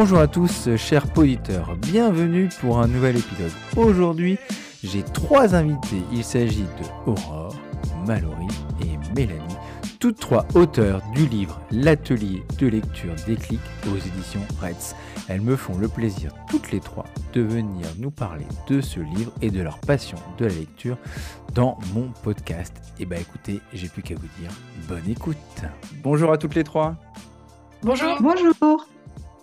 Bonjour à tous, chers auditeurs, bienvenue pour un nouvel épisode. Aujourd'hui, j'ai trois invités. Il s'agit de Aurore, Mallory et Mélanie, toutes trois auteurs du livre L'atelier de lecture déclic aux éditions Reds. Elles me font le plaisir toutes les trois de venir nous parler de ce livre et de leur passion de la lecture dans mon podcast. Et bah écoutez, j'ai plus qu'à vous dire bonne écoute. Bonjour à toutes les trois. Bonjour. Bonjour.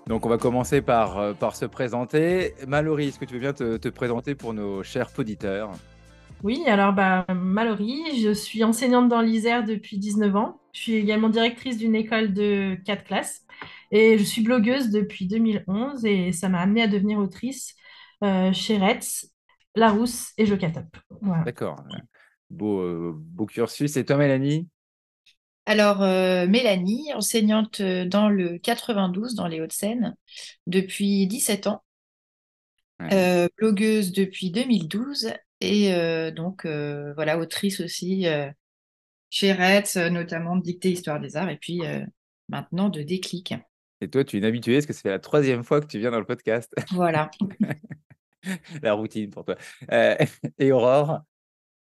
Donc on va commencer par, euh, par se présenter. Mallory, est-ce que tu veux bien te, te présenter pour nos chers auditeurs? Oui, alors bah, Mallory, je suis enseignante dans l'Isère depuis 19 ans. Je suis également directrice d'une école de 4 classes et je suis blogueuse depuis 2011 et ça m'a amenée à devenir autrice euh, chez Retz, Larousse et Jocatop. Voilà. D'accord. Beau, euh, beau cursus. Et toi, Mélanie? Alors, euh, Mélanie, enseignante euh, dans le 92, dans les Hauts-de-Seine, depuis 17 ans, Ouais. euh, blogueuse depuis 2012 et euh, donc voilà, autrice aussi chez Retz, notamment de Dictée Histoire des Arts et puis maintenant de Déclic. Et toi, tu es une habituée parce que fait la troisième fois que tu viens dans le podcast. Voilà. la routine pour toi. Et Aurore?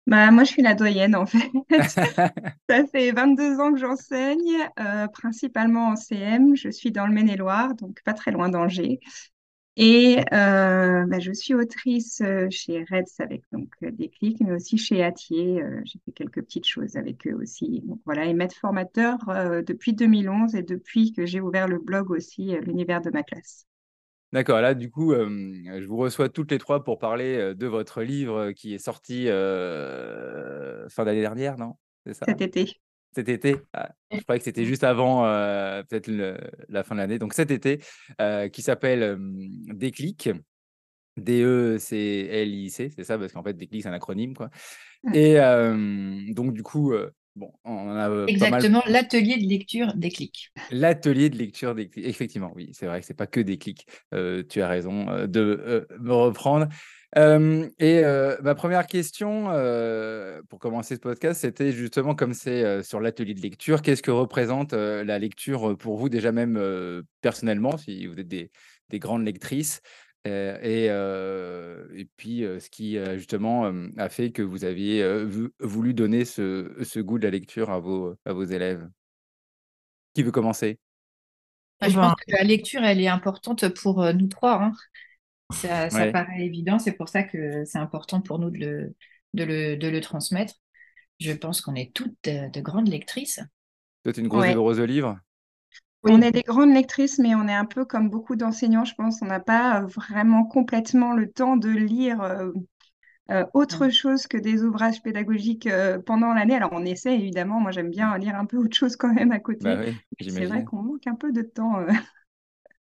Bah, moi, je suis la doyenne en fait. Ça fait 22 ans que j'enseigne, euh, principalement en CM. Je suis dans le Maine-et-Loire, donc pas très loin d'Angers. Et euh, bah, je suis autrice euh, chez Reds avec donc euh, Déclic, mais aussi chez Atier. Euh, j'ai fait quelques petites choses avec eux aussi. Donc voilà, et maître formateur depuis 2011 et depuis que j'ai ouvert le blog aussi, l'univers de ma classe. D'accord, là, du coup, euh, je vous reçois toutes les trois pour parler euh, de votre livre qui est sorti euh, fin d'année dernière, non? C'est ça? Cet été. Cet été? Ah, je croyais que c'était juste avant peut-être la fin de l'année. Donc cet été, qui s'appelle Déclic. D-E-C-L-I-C, c'est ça, parce qu'en fait, Déclic, c'est un acronyme, quoi. Et donc, du coup, bon, on en a euh, mal Exactement, l'atelier de lecture Déclic. L'atelier de lecture des clics. Effectivement, oui, c'est vrai que c'est pas que des clics. Euh, tu as raison euh, de euh, me reprendre. Euh, et ma première question pour commencer ce podcast, c'était justement comme c'est sur l'atelier de lecture, qu'est-ce que représente la lecture pour vous, déjà même personnellement, si vous êtes des, des grandes lectrices, et, euh, et puis euh, ce qui euh, justement euh, a fait que vous aviez euh, voulu donner ce, ce goût de la lecture à vos, à vos élèves? Qui veut commencer? Eh je pense que la lecture, elle est importante pour euh, nous trois. hein. Ça, ça Ouais. paraît évident, c'est pour ça que c'est important pour nous de le, de le, de le transmettre. Je pense qu'on est toutes de, de grandes lectrices. Toi, tu es une grosse Ouais. livreuse de livres? Oui. On est des grandes lectrices, mais on est un peu comme beaucoup d'enseignants, je pense. On n'a pas euh, vraiment complètement le temps de lire euh, euh, autre chose que des ouvrages pédagogiques euh, pendant l'année. Alors, on essaie, évidemment. Moi, j'aime bien lire un peu autre chose quand même à côté. Bah oui, c'est vrai qu'on manque un peu de temps. euh,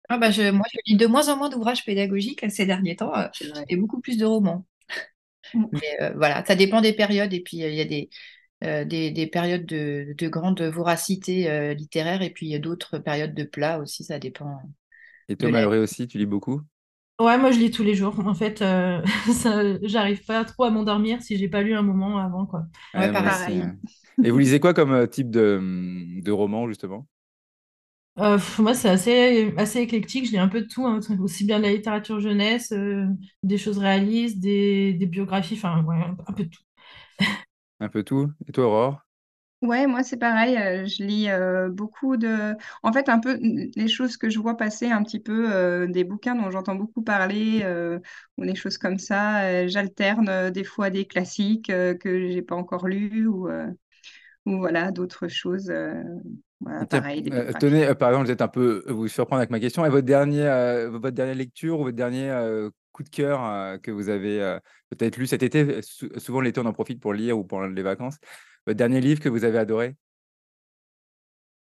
Ah bah je, moi, je lis de moins en moins d'ouvrages pédagogiques ces derniers temps euh, et beaucoup plus de romans. Mm. Mais euh, voilà, ça dépend des périodes. Et puis, euh, il y a des, des, des périodes de, de grande voracité euh, littéraire et puis il y a d'autres périodes de plat aussi. Ça dépend Et toi. Mallory aussi, tu lis beaucoup? Ouais, moi je lis tous les jours. En fait, euh, j'arrive pas trop à m'endormir si j'ai pas lu un moment avant, quoi. Ouais, Ouais, moi pareil. aussi. Pareil. ouais. Et vous lisez quoi comme euh, type de, hum, de roman, justement? Euh, moi, c'est assez, assez éclectique. Je lis un peu de tout, hein, aussi bien de la littérature jeunesse, euh, des choses réalistes, des, des biographies, enfin, ouais, un peu de tout. Un peu tout. Et toi, Aurore? Ouais, moi c'est pareil, euh, je lis euh, beaucoup de... En fait, un peu mm, les choses que je vois passer un petit peu, euh, des bouquins dont j'entends beaucoup parler, euh, ou des choses comme ça. euh, j'alterne euh, des fois des classiques euh, que j'ai pas encore lus, ou, euh, ou voilà, d'autres choses. euh, voilà, Et tiens, pareil, des euh, biographies. tenez, euh, par exemple, vous êtes un peu vous surprendre avec ma question. Et votre dernier, euh, votre dernière lecture ou votre dernier coup de cœur euh, que vous avez euh, peut-être lu cet été? sou- souvent, l'été, on en profite pour lire ou pendant les vacances. Votre dernier livre que vous avez adoré?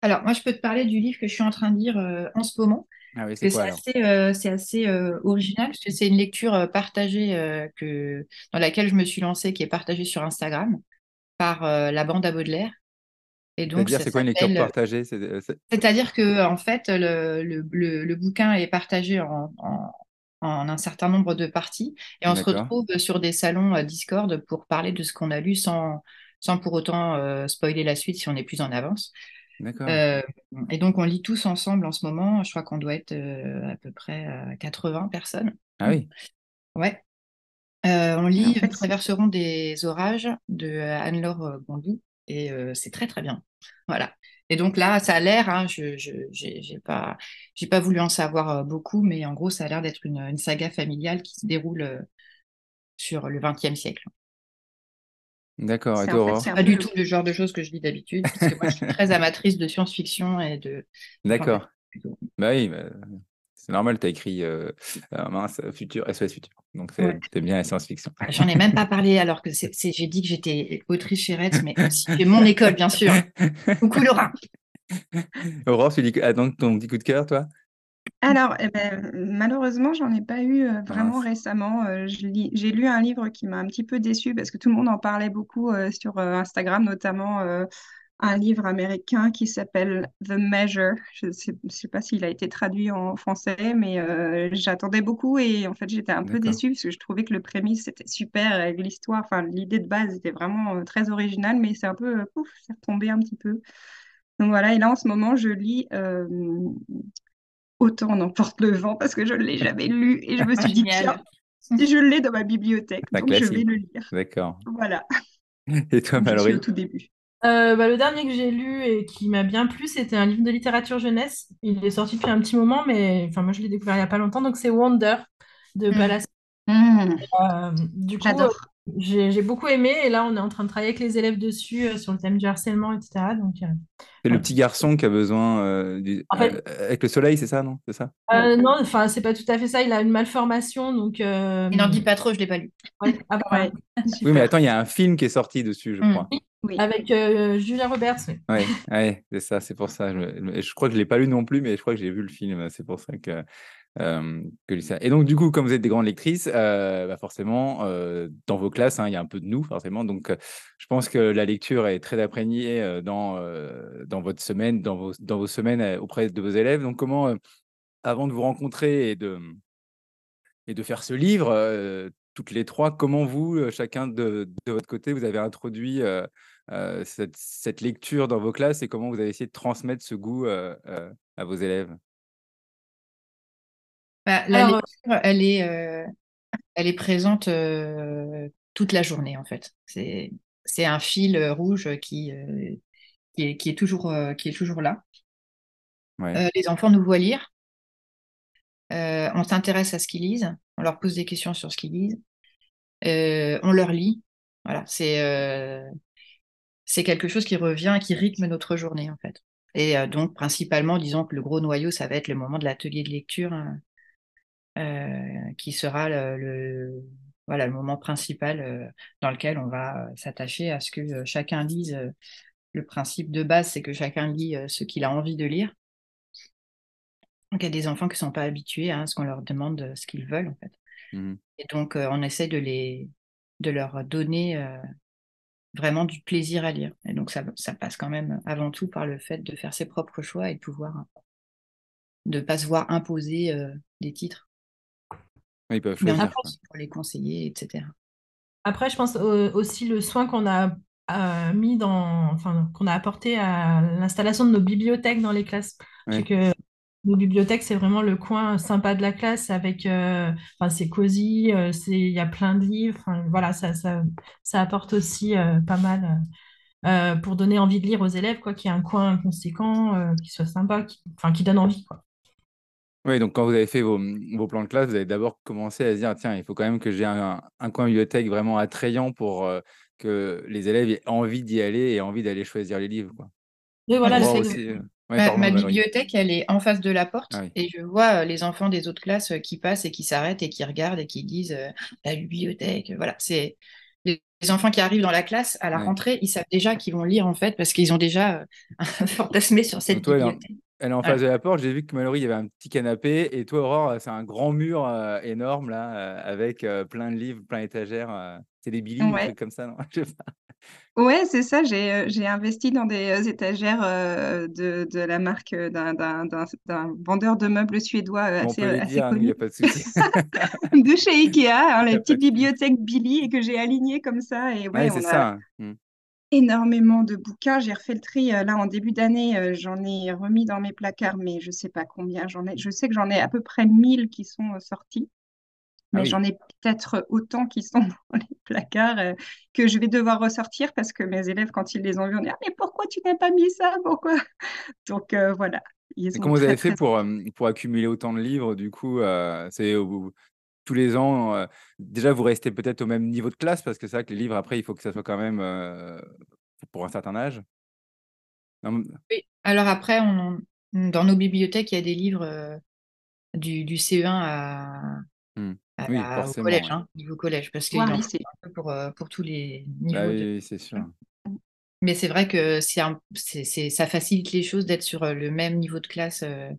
Alors, moi, je peux te parler du livre que je suis en train de lire euh, en ce moment. Ah oui, c'est assez, original, parce que c'est une lecture partagée que, dans laquelle je me suis lancée, qui est partagée sur Instagram par la bande à Baudelaire. Et donc, c'est quoi une lecture partagée? C'est- c'est- C'est-à-dire que, en fait, le, le, le- le bouquin est partagé en, en- en un certain nombre de parties et on se retrouve sur des salons euh, Discord pour parler de ce qu'on a lu sans, sans pour autant euh, spoiler la suite si on est plus en avance. Euh, et donc, on lit tous ensemble en ce moment. Je crois qu'on doit être euh, à peu près à 80 personnes. Ah oui. Ouais. Euh, on lit en fait, traverserons des orages de Anne-Laure Bondy et euh, c'est très très bien. Voilà. Et donc là, ça a l'air, hein, je j'ai pas, j'ai pas voulu en savoir euh, beaucoup, mais en gros, ça a l'air d'être une, une saga familiale qui se déroule euh, sur le XXe siècle. D'accord. Et en fait, Pas du tout le genre de choses que je lis d'habitude, parce que moi, je suis très amatrice de science-fiction et de. D'accord. Bah oui, bah, c'est normal, tu as écrit euh, euh, mince, Futur, SOS Futur. Donc, c'est Ouais. bien la science-fiction. Ah, J'en ai même pas parlé alors que j'ai dit que j'étais autrice chez Retz, mais aussi mon école, bien sûr. Coucou Laura. Aurore, tu dis que- attends ton petit coup de cœur, toi? Alors, eh ben, malheureusement, j'en ai pas eu euh, vraiment Mince. récemment. Euh, j'ai lu un livre qui m'a un petit peu déçue parce que tout le monde en parlait beaucoup euh, sur euh, Instagram, notamment euh, un livre américain qui s'appelle The Measure. Je sais, je sais pas s'il a été traduit en français, mais euh, j'attendais beaucoup et en fait, j'étais un peu déçue parce que je trouvais que le prémisse était super et l'histoire, enfin, l'idée de base était vraiment euh, très originale, mais c'est un peu, euh, pouf, c'est retombé un petit peu. Donc voilà, et là en ce moment, je lis euh, Autant n'emporte le vent parce que je ne l'ai jamais lu et je me suis dit, tiens, je l'ai dans ma bibliothèque, donc je vais classique. le lire. D'accord. Voilà, Et toi, donc je suis Mallory? au tout début. Euh, bah, le dernier que j'ai lu et qui m'a bien plu, c'était un livre de littérature jeunesse. Il est sorti depuis un petit moment, mais enfin, moi je l'ai découvert il n'y a pas longtemps. Donc c'est Wonder de Mm. Palace. Mmh, Euh, du coup, j'adore. J'ai beaucoup aimé et là on est en train de travailler avec les élèves dessus euh, sur le thème du harcèlement, etc. Donc, euh, C'est le petit garçon qui a besoin euh, du- En fait, euh, avec le soleil, c'est ça, non? C'est ça? Euh, non, enfin c'est pas tout à fait ça. Il a une malformation, donc. euh, Il n'en dit pas trop, je l'ai pas lu. ouais, ah, bah, Ouais, Oui, mais attends, il y a un film qui est sorti dessus, je Mm. crois. Oui. Avec euh, Julia Roberts. oui. Ouais, ouais, c'est ça, c'est pour ça. Je, je crois que je l'ai pas lu non plus, mais je crois que j'ai vu le film. C'est pour ça que, Et donc, du coup, comme vous êtes des grandes lectrices, euh, bah forcément, euh, dans vos classes, hein, il y a un peu de nous, forcément. Donc, euh, je pense que la lecture est très imprégnée dans, dans votre semaine, dans vos, dans vos semaines auprès de vos élèves. Donc, comment, avant de vous rencontrer et de, et de faire ce livre, toutes les trois, comment vous, chacun de, de votre côté, vous avez introduit cette, cette lecture dans vos classes et comment vous avez essayé de transmettre ce goût à vos élèves? Bah, la Alors, lecture, elle est, euh, elle est présente euh, toute la journée, en fait. C'est, c'est un fil euh, rouge qui, euh, qui est, qui est toujours, qui est toujours là. Ouais. Les enfants nous voient lire. On s'intéresse à ce qu'ils lisent. On leur pose des questions sur ce qu'ils lisent. On leur lit. Voilà, c'est c'est quelque chose qui revient, qui rythme notre journée, en fait. Et donc, principalement, disons que le gros noyau, ça va être le moment de l'atelier de lecture, hein, qui sera le, le- voilà, le moment principal euh, dans lequel on va euh, s'attacher à ce que euh, chacun lise. euh, le principe de base, c'est que chacun lit euh, ce qu'il a envie de lire. Donc, il y a des enfants qui ne sont pas habitués à ce qu'on leur demande euh, ce qu'ils veulent, en fait. Mhm. Et donc, euh, on essaie de, les, de leur donner euh, vraiment du plaisir à lire. Et donc, ça, ça passe quand même avant tout par le fait de faire ses propres choix et de pouvoir, de ne pas se voir imposer euh, des titres, Ils peuvent choisir. quoi. pour les conseiller, etc. Après, je pense aussi le soin qu'on a euh, mis dans, enfin, qu'on a apporté à l'installation de nos bibliothèques dans les classes. Ouais. C'est que nos bibliothèques, c'est vraiment le coin sympa de la classe avec, euh, enfin, c'est cosy, euh, c'est, il y a plein de livres. Enfin, voilà, ça, ça, ça apporte aussi euh, pas mal euh, pour donner envie de lire aux élèves, quoi, qu'il y ait un coin conséquent, euh, qui soit sympa, qui, enfin, qui donne envie, quoi. Oui, donc quand vous avez fait vos, vos plans de classe, vous avez d'abord commencé à se dire, tiens, il faut quand même que j'ai un, un coin bibliothèque vraiment attrayant pour euh, que les élèves aient envie d'y aller et envie d'aller choisir les livres. Quoi. Et voilà, le aussi, euh, ouais, Ma, pardon, ma Valérie. bibliothèque, elle est en face de la porte Ah oui. et je vois euh, les enfants des autres classes qui passent et qui s'arrêtent et qui regardent et qui disent euh, la bibliothèque. Voilà, c'est les, enfants qui arrivent dans la classe à la Ouais. rentrée, ils savent déjà qu'ils vont lire en fait parce qu'ils ont déjà euh, fantasmé sur cette toi, bibliothèque. Elle est en face de la porte. J'ai vu que Mallory, il y avait un petit canapé. Et toi, Aurore, c'est un grand mur euh, énorme, là, euh, avec euh, plein de livres, plein d'étagères. C'est des Billy, des Ouais. comme ça, non? Je sais pas. Ouais, c'est ça. J'ai j'ai investi dans des étagères de, de la marque d'un d'un- d'un- d'un vendeur de meubles suédois on assez, peut les assez dire, hein, il n'y connu a pas de souci. de chez Ikea, hein, la petite bibliothèque Billy et que j'ai alignée comme ça. Et ouais, Ouais, on c'est a, ça. Énormément de bouquins. J'ai refait le tri euh, là en début d'année. euh, j'en ai remis dans mes placards, mais je sais pas combien j'en ai. Je sais que j'en ai à peu près 1000 qui sont euh, sortis. Ah Mais oui. j'en ai peut-être autant qui sont dans les placards que je vais devoir ressortir parce que mes élèves, quand ils les ont vus, on dit Ah, mais pourquoi tu n'as pas mis ça? Pourquoi? Donc voilà, ils Et sont comment vous avez fait très. pour, pour accumuler autant de livres Du coup, c'est tous les ans. euh, déjà, vous restez peut-être au même niveau de classe parce que c'est vrai que les livres, après, il faut que ça soit quand même euh, pour un certain âge. Non, Oui. Alors après, on, dans nos bibliothèques, il y a des livres euh, du, du CE1 à, hmm. à Oui, la- au collège, ouais. hein, niveau collège, parce qu'il en faut lycée. un peu pour, pour tous les Bah niveaux de... oui, oui, c'est sûr. Mais c'est vrai que c'est un- c'est, c'est- ça facilite les choses d'être sur le même niveau de classe euh,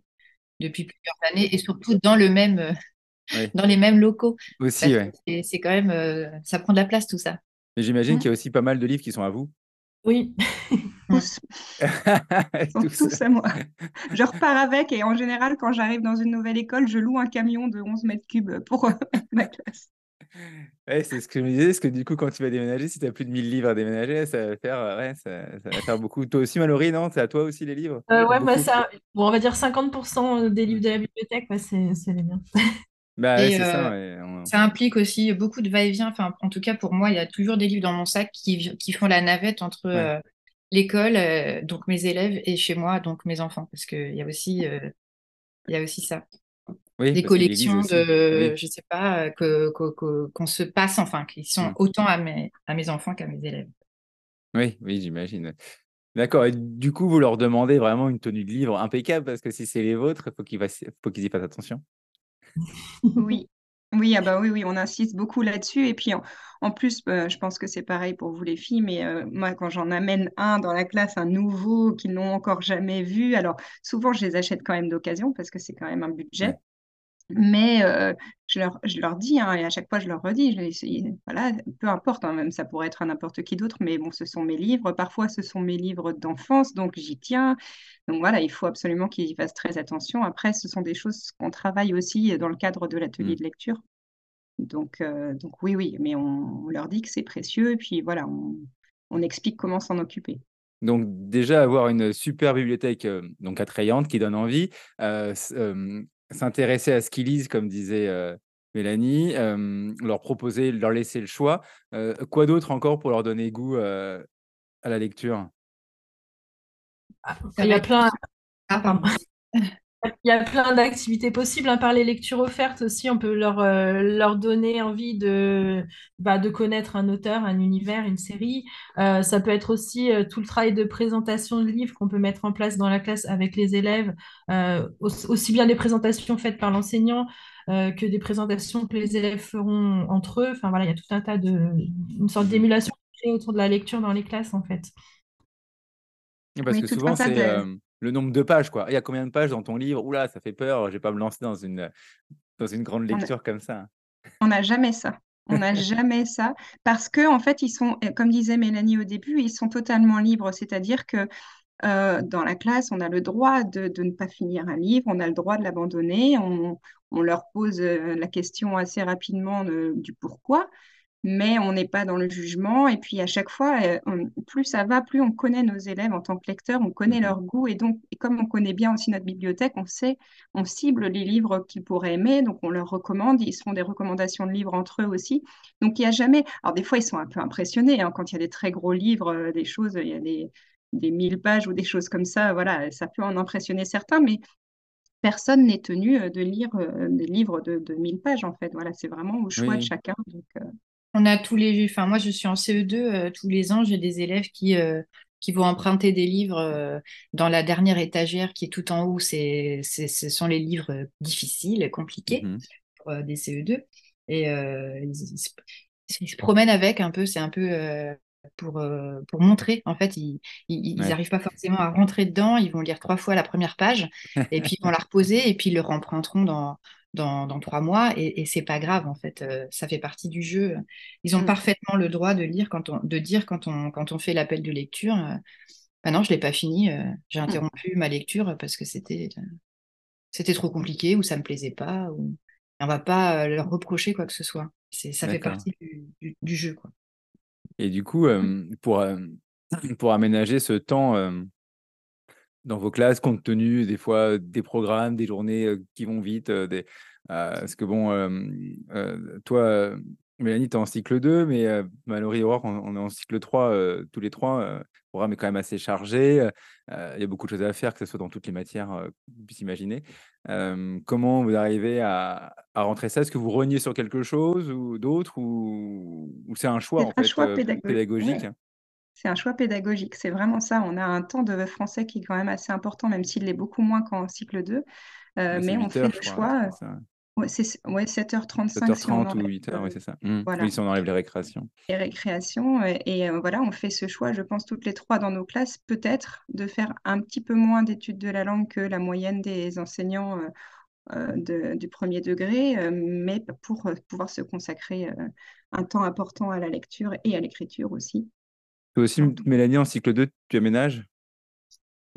depuis plusieurs années et surtout dans le même, euh, Oui. dans les mêmes locaux. Aussi, ouais. c'est c'est quand même, euh, ça prend de la place tout ça. Mais j'imagine qu'il y a aussi pas mal de livres qui sont à vous. Oui. Tous sont Tous. tous à moi. Je repars avec et en général, quand j'arrive dans une nouvelle école, je loue un camion de 11 mètres cubes pour euh, ma classe. Ouais, c'est ce que je me disais, parce que du coup, quand tu vas déménager, si tu as plus de 1000 livres à déménager, ça va faire, euh, ouais, ça, ça va faire beaucoup. Toi aussi, Mallory, non? C'est à toi aussi les livres? Euh, ouais, bah, Beaucoup? ça, bon, on va dire 50% des livres de la bibliothèque, ouais, c'est les miens. Bah ouais, Et c'est ça. euh, ouais, ça implique aussi beaucoup de va-et-vient. Enfin, en tout cas, pour moi, il y a toujours des livres dans mon sac qui, qui font la navette entre Ouais. euh, l'école, euh, donc mes élèves, et chez moi, donc mes enfants. Parce qu'il y a aussi, il y a aussi ça. Oui, Des collections de, Oui. je sais pas, que, que- que- qu'on se passe, enfin, qui sont Mm. autant à mes, à mes enfants qu'à mes élèves. Oui, oui, j'imagine. D'accord. Et du coup, vous leur demandez vraiment une tenue de livre impeccable parce que si c'est les vôtres, il faut qu'ils y fassent attention. Oui. Oui, ah bah oui, oui, on insiste beaucoup là-dessus. Et puis en, plus, euh, je pense que c'est pareil pour vous les filles, mais euh, moi, quand j'en amène un dans la classe, un nouveau qu'ils n'ont encore jamais vu, alors souvent je les achète quand même d'occasion parce que c'est quand même un budget. Mais euh, je leur, je leur dis, hein, et à chaque fois je leur redis, je voilà, peu importe, hein, même ça pourrait être à n'importe qui d'autre, mais bon, ce sont mes livres. Parfois, ce sont mes livres d'enfance, donc j'y tiens. Donc voilà, il faut absolument qu'ils y fassent très attention. Après, ce sont des choses qu'on travaille aussi dans le cadre de l'atelier Mm. de lecture. Donc, euh, donc oui, oui, mais on, on leur dit que c'est précieux, et puis voilà, on, on explique comment s'en occuper. Donc déjà avoir une super bibliothèque euh, donc attrayante qui donne envie, euh, euh, s'intéresser à ce qu'ils lisent comme disait euh, Mélanie, euh, leur proposer, leur laisser le choix. Euh, quoi d'autre encore pour leur donner goût euh, à la lecture? Ah, Il y a plein, Ah, pardon. Il y a plein d'activités possibles. hein. Par les lectures offertes aussi, on peut leur, euh, leur donner envie de, bah, de connaître un auteur, un univers, une série. Euh, ça peut être aussi euh, tout le travail de présentation de livres qu'on peut mettre en place dans la classe avec les élèves, euh, aussi, aussi bien des présentations faites par l'enseignant euh, que des présentations que les élèves feront entre eux. Enfin voilà, il y a tout un tas de, une sorte d'émulation créée autour de la lecture dans les classes en fait. Parce Oui, que souvent, c'est de- euh, le nombre de pages, quoi. Il y a combien de pages dans ton livre? Oula, ça fait peur, je vais pas me lancer dans une, dans une grande a- lecture comme ça. On n'a jamais ça. On n'a jamais ça parce que en fait, ils sont, comme disait Mélanie au début, ils sont totalement libres. C'est-à-dire que euh, dans la classe, on a le droit de, de ne pas finir un livre, on a le droit de l'abandonner. On, on leur pose euh, la question assez rapidement de- du pourquoi, mais on n'est pas dans le jugement. Et puis à chaque fois, euh, on- plus ça va, plus on connaît nos élèves en tant que lecteurs, on connaît Mhm. leur goût. Et donc, et comme on connaît bien aussi notre bibliothèque, on sait, on cible les livres qu'ils pourraient aimer. Donc, on leur recommande. Ils se font des recommandations de livres entre eux aussi. Donc, il n'y a jamais. Alors, des fois, ils sont un peu impressionnés hein, quand il y a des très gros livres, euh, des choses, il y a des, des 1000 pages ou des choses comme ça. Voilà, ça peut en impressionner certains, mais personne n'est tenu euh, de lire des livres de, de 1000 pages, en fait. Voilà, c'est vraiment au choix de chacun. Donc, euh, On a tous les, enfin moi je suis en CE2, euh, tous les ans j'ai des élèves qui, euh, qui vont emprunter des livres euh, dans la dernière étagère qui est tout en haut, c'est, ce sont les livres difficiles, compliqués pour euh, des CE2 et ils, ils se, promènent avec un peu, c'est un peu pour, euh, pour montrer, en fait ils Ouais. n'arrivent pas forcément à rentrer dedans, ils vont lire trois fois la première page et puis ils vont la reposer et puis ils le remprunteront dans dans, dans trois mois et, et c'est pas grave en fait, euh, ça fait partie du jeu. Ils ont Mm. parfaitement le droit de lire quand on, de dire quand on, quand on fait l'appel de lecture, euh, ah non je l'ai pas fini, euh, j'ai interrompu ma lecture parce que c'était c'était trop compliqué ou ça me plaisait pas ou on va pas leur reprocher quoi que ce soit. Ça fait partie du, du- du jeu quoi. Et du coup, euh, pour, euh, pour aménager ce temps dans vos classes, compte tenu des fois des programmes, des journées qui vont vite des, Parce que bon, toi, Mélanie, tu es en cycle 2, mais Mallory et Aurore, on, est en cycle 3, tous les trois. le programme est quand même assez chargé. Il y a beaucoup de choses à faire, que ce soit dans toutes les matières qu'on puisse imaginer. Comment vous arrivez à, rentrer ça? Est-ce que vous reniez sur quelque chose ou d'autre ou, c'est un choix, en un fait, choix pédagogique? C'est un choix pédagogique, c'est vraiment ça. On a un temps de français qui est quand même assez important, même s'il l'est beaucoup moins qu'en cycle 2. mais on fait le choix. Ouais, c'est ouais, 7h35 si on 7h30 ou 8h, oui, c'est ça. Mmh. voilà, Oui, si on enlève les récréations. les récréations. Et, et, euh, voilà, on fait ce choix, je pense, toutes les trois dans nos classes, peut-être de faire un petit peu moins d'études de la langue que la moyenne des enseignants euh, euh, de- du premier degré, euh, mais pour pouvoir se consacrer un temps important à la lecture et à l'écriture aussi. Toi aussi, Mélanie, en cycle 2, tu aménages?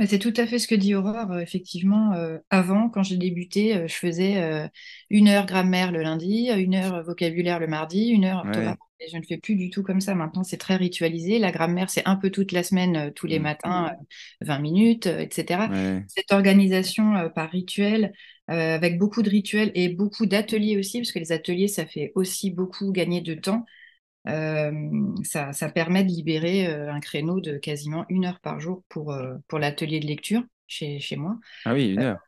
C'est tout à fait ce que dit Aurore. Euh, effectivement, euh, avant, quand j'ai débuté, euh, je faisais une heure grammaire le lundi, une heure vocabulaire le mardi, une heure orthographe. je ne fais plus du tout comme ça. Maintenant, c'est très ritualisé. La grammaire, c'est un peu toute la semaine, tous les mmh. matins, 20 minutes, etc. Cette organisation par rituel, avec beaucoup de rituels et beaucoup d'ateliers aussi, parce que les ateliers, ça fait aussi beaucoup gagner de temps. Ça, permet de libérer un créneau de quasiment une heure par jour pour, pour l'atelier de lecture chez, chez moi. Ah oui, une heure.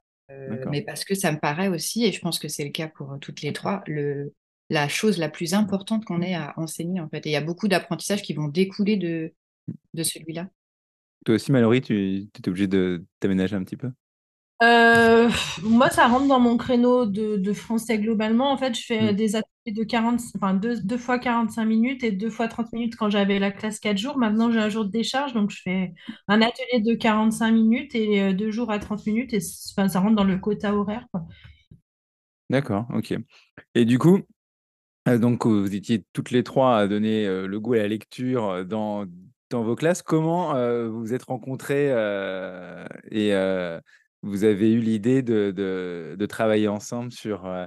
mais parce que ça me paraît aussi, et je pense que c'est le cas pour toutes les trois, le, la chose la plus importante qu'on ait à enseigner en fait. Et il y a beaucoup d'apprentissages qui vont découler de, de celui-là. Toi aussi, Mallory, tu étais obligé de t'aménager un petit peu? Euh, moi, ça rentre dans mon créneau de, français globalement. En fait, je fais mm. des ateliers de 40, enfin, deux, fois 45 minutes et deux fois 30 minutes quand j'avais la classe 4 jours. Maintenant, j'ai un jour de décharge, donc je fais un atelier de 45 minutes et euh, deux jours à 30 minutes et ça rentre dans le quota horaire. D'accord, ok. Et du coup, euh, donc vous étiez toutes les trois à donner le goût à la lecture dans, dans vos classes. Comment vous vous êtes rencontrés et vous avez eu l'idée de, de, travailler ensemble sur, euh,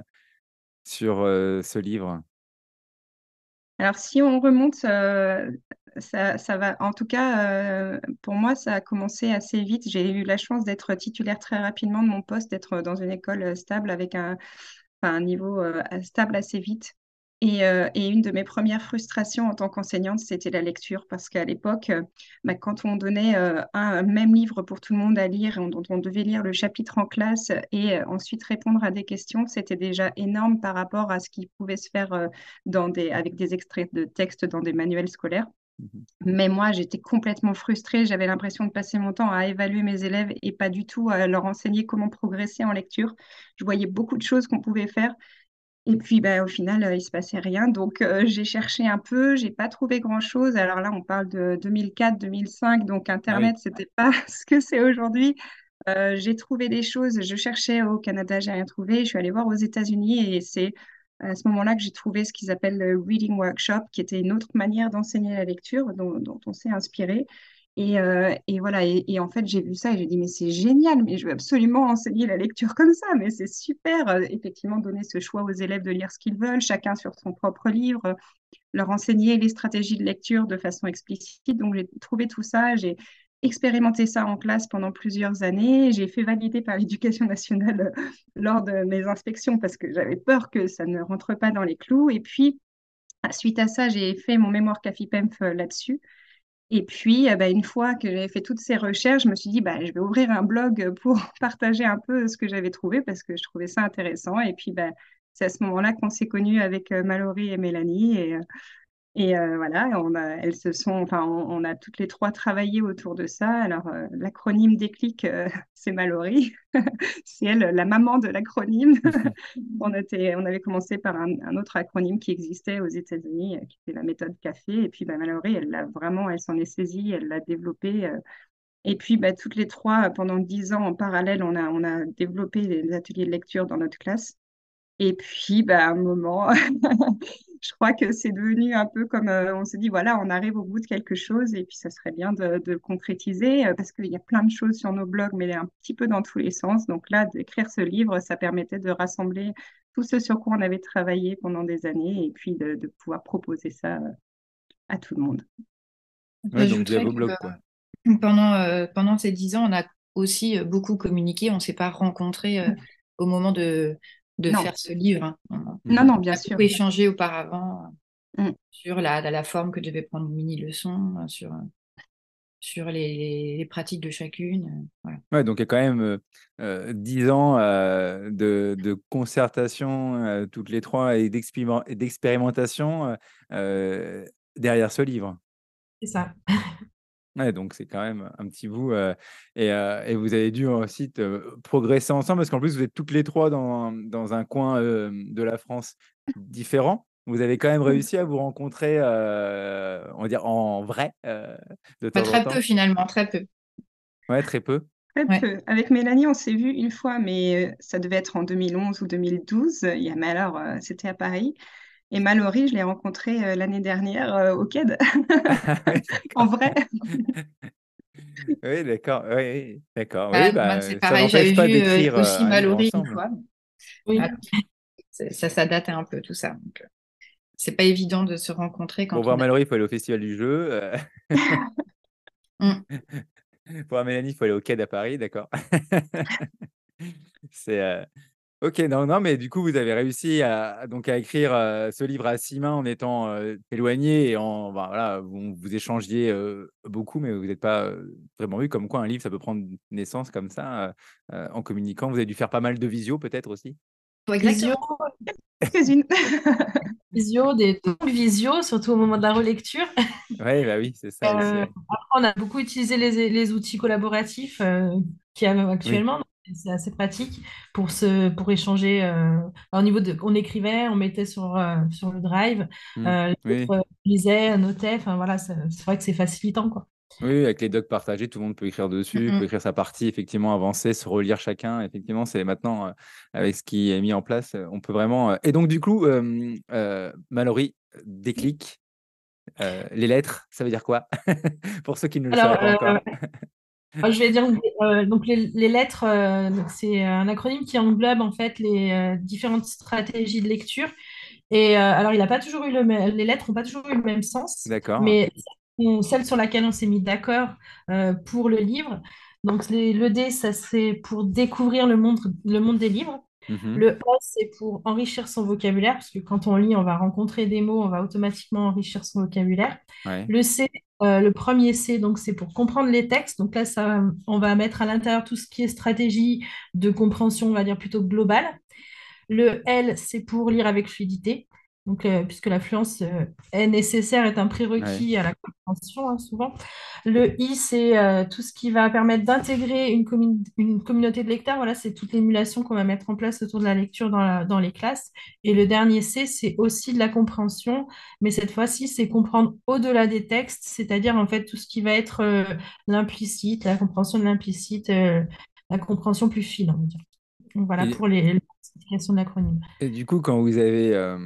sur euh, ce livre? Alors, si on remonte, euh, ça, ça, va. En tout cas, pour moi, ça a commencé assez vite. J'ai eu la chance d'être titulaire très rapidement de mon poste, d'être dans une école stable avec un, un niveau stable assez vite. Euh, et, une de mes premières frustrations en tant qu'enseignante, c'était la lecture, parce qu'à l'époque, euh, bah, quand on donnait euh, un même livre pour tout le monde à lire, dont on, devait lire le chapitre en classe et ensuite répondre à des questions, c'était déjà énorme par rapport à ce qui pouvait se faire dans des, avec des extraits de textes dans des manuels scolaires. Mmh Mais moi, j'étais complètement frustrée. J'avais l'impression de passer mon temps à évaluer mes élèves et pas du tout à leur enseigner comment progresser en lecture. Je voyais beaucoup de choses qu'on pouvait faire et puis, bah, au final, il euh, il se passait rien. Donc, euh, j'ai cherché un peu, j'ai pas trouvé grand-chose. Alors là, on parle de 2004-2005, donc Internet, ce n'était pas ce que c'est aujourd'hui. Euh, j'ai trouvé des choses. Je cherchais au Canada, j'ai rien trouvé. Je suis allée voir aux États-Unis et c'est à ce moment-là que j'ai trouvé ce qu'ils appellent le Reading Workshop, qui était une autre manière d'enseigner la lecture dont, dont on s'est inspiré. Et, euh, et, voilà, et, en fait, j'ai vu ça et j'ai dit, mais c'est génial, mais je veux absolument enseigner la lecture comme ça, mais c'est super, euh, effectivement, donner ce choix aux élèves de lire ce qu'ils veulent, chacun sur son propre livre, leur enseigner les stratégies de lecture de façon explicite. Donc, j'ai trouvé tout ça, j'ai expérimenté ça en classe pendant plusieurs années, j'ai fait valider par l'éducation nationale euh, lors de mes inspections parce que j'avais peur que ça ne rentre pas dans les clous. Et puis, suite à ça, j'ai fait mon mémoire CAFIPEMF là-dessus. Et puis, euh, bah, une fois que j'avais fait toutes ces recherches, je me suis dit, bah, je vais ouvrir un blog pour partager un peu ce que j'avais trouvé parce que je trouvais ça intéressant. Et puis, bah, c'est à ce moment-là qu'on s'est connus avec euh, Mallory et Mélanie. Euh, et euh, voilà, on a, elles se sont, enfin, on, a toutes les trois travaillé autour de ça. Alors, euh, l'acronyme déclic, euh, c'est Mallory. c'est elle, la maman de l'acronyme. on, était, on avait commencé par un, autre acronyme qui existait aux États-Unis, qui était la méthode café. Et puis, bah, Mallory, elle l'a vraiment, elle s'en est saisie, elle l'a développé. et puis, bah, toutes les trois, pendant dix ans en parallèle, on a, on a développé des ateliers de lecture dans notre classe. Et puis, bah, à un moment, je crois que c'est devenu un peu comme euh, on se dit, voilà, on arrive au bout de quelque chose et puis ça serait bien de, le concrétiser euh, parce qu'il y a plein de choses sur nos blogs, mais un petit peu dans tous les sens. Donc là, d'écrire ce livre, ça permettait de rassembler tout ce sur quoi on avait travaillé pendant des années et puis de, pouvoir proposer ça euh, à tout le monde. Ouais, donc via vos blogs, quoi. Pendant, pendant ces dix ans, on a aussi beaucoup communiqué. On ne s'est pas rencontrés au moment de, de Non. faire ce livre. hein. On Non, non, bien a sûr. beaucoup échangé auparavant Mm. sur la, la, la forme que devait prendre une mini-leçon, sur, sur les, les pratiques de chacune. euh, Voilà. Ouais, donc il y a quand même euh, euh, 10 ans euh, de, de concertation euh, toutes les trois et d'expériment- et d'expérimentation euh, euh, derrière ce livre. C'est ça. Ouais, donc c'est quand même un petit bout. euh, et, euh, et vous avez dû aussi te- progresser ensemble parce qu'en plus vous êtes toutes les trois dans, dans un coin euh, de la France différent. Vous avez quand même réussi à vous rencontrer, euh, on va dire en vrai, euh, de en très temps. peu finalement, très peu. Ouais, très peu. Très Ouais. peu. Avec Mélanie, on s'est vu une fois, mais euh, ça devait être en 2011 ou 2012. Il y a, mais alors, euh, c'était à Paris. Et Mallory, je l'ai rencontrée euh, l'année dernière euh, au KED, Ouais, en vrai. Oui, d'accord. Oui, d'accord. Bah, Oui, bah, c'est pareil, j'avais pas vu euh, euh, aussi Mallory une fois. Oui. C'est- Ça, ça date un peu tout ça. Donc, c'est pas évident de se rencontrer quand Pour voir a... Mallory, il faut aller au Festival du Jeu. euh. Mm. Pour voir Mélanie, il faut aller au quai à Paris, d'accord. C'est euh, ok, non, non, mais du coup, vous avez réussi à, donc à écrire euh, ce livre à six mains en étant euh, éloigné et en bah, voilà, vous, vous échangiez euh, beaucoup, mais vous n'êtes pas vraiment vu comme quoi un livre, ça peut prendre naissance comme ça en communiquant. Vous avez dû faire pas mal de visio, peut-être aussi? Visio, Quelques-unes. visio, des visio, surtout au moment de la relecture. Ouais, bah oui, c'est ça aussi. Euh, après, on a beaucoup utilisé les, les outils collaboratifs euh, qu'il y a actuellement. C'est assez pratique pour, se, pour échanger. euh, au niveau de, on écrivait, on mettait sur, euh, sur le drive, Mm. euh, Oui. autres, euh, lisaient, notaient. Enfin, voilà, c'est vrai que c'est facilitant, quoi. Oui, avec les docs partagés, tout le monde peut écrire dessus, peut écrire sa partie, effectivement, avancer, se relire chacun. Effectivement, c'est maintenant, avec ce qui est mis en place, on peut vraiment. Et donc, du coup, Mallory, déclic, euh, les lettres, ça veut dire quoi? Pour ceux qui ne le sauraient pas euh, encore. Moi, Je vais dire euh, donc les, les lettres, euh, c'est un acronyme qui englobe en fait les euh, différentes stratégies de lecture. Et alors, il a pas toujours eu le même- les lettres n'ont pas toujours eu le même sens, D'accord. mais on- celle sur laquelle on s'est mis d'accord pour le livre. Donc les- le D, ça c'est pour découvrir le monde, le monde des livres. Mhm. Le S, c'est pour enrichir son vocabulaire, parce que quand on lit, on va rencontrer des mots, on va automatiquement enrichir son vocabulaire. Ouais. Le C, euh, le premier C, donc c'est pour comprendre les textes. Donc là, ça, on va mettre à l'intérieur tout ce qui est stratégie de compréhension, on va dire plutôt globale. Le L, c'est pour lire avec fluidité. Donc, euh, puisque la fluence euh, est nécessaire, est un prérequis à la compréhension, hein, souvent. Le I, c'est euh, tout ce qui va permettre d'intégrer une, commu- une communauté de lecteurs. Voilà, c'est toute l'émulation qu'on va mettre en place autour de la lecture dans, la- dans les classes. Et le dernier C, c'est aussi de la compréhension, mais cette fois-ci, c'est comprendre au-delà des textes, c'est-à-dire en fait tout ce qui va être l'implicite, la compréhension de l'implicite, la compréhension plus fine, on va dire. Donc voilà Et- pour les, de l'acronyme. Et du coup, quand vous avez euh,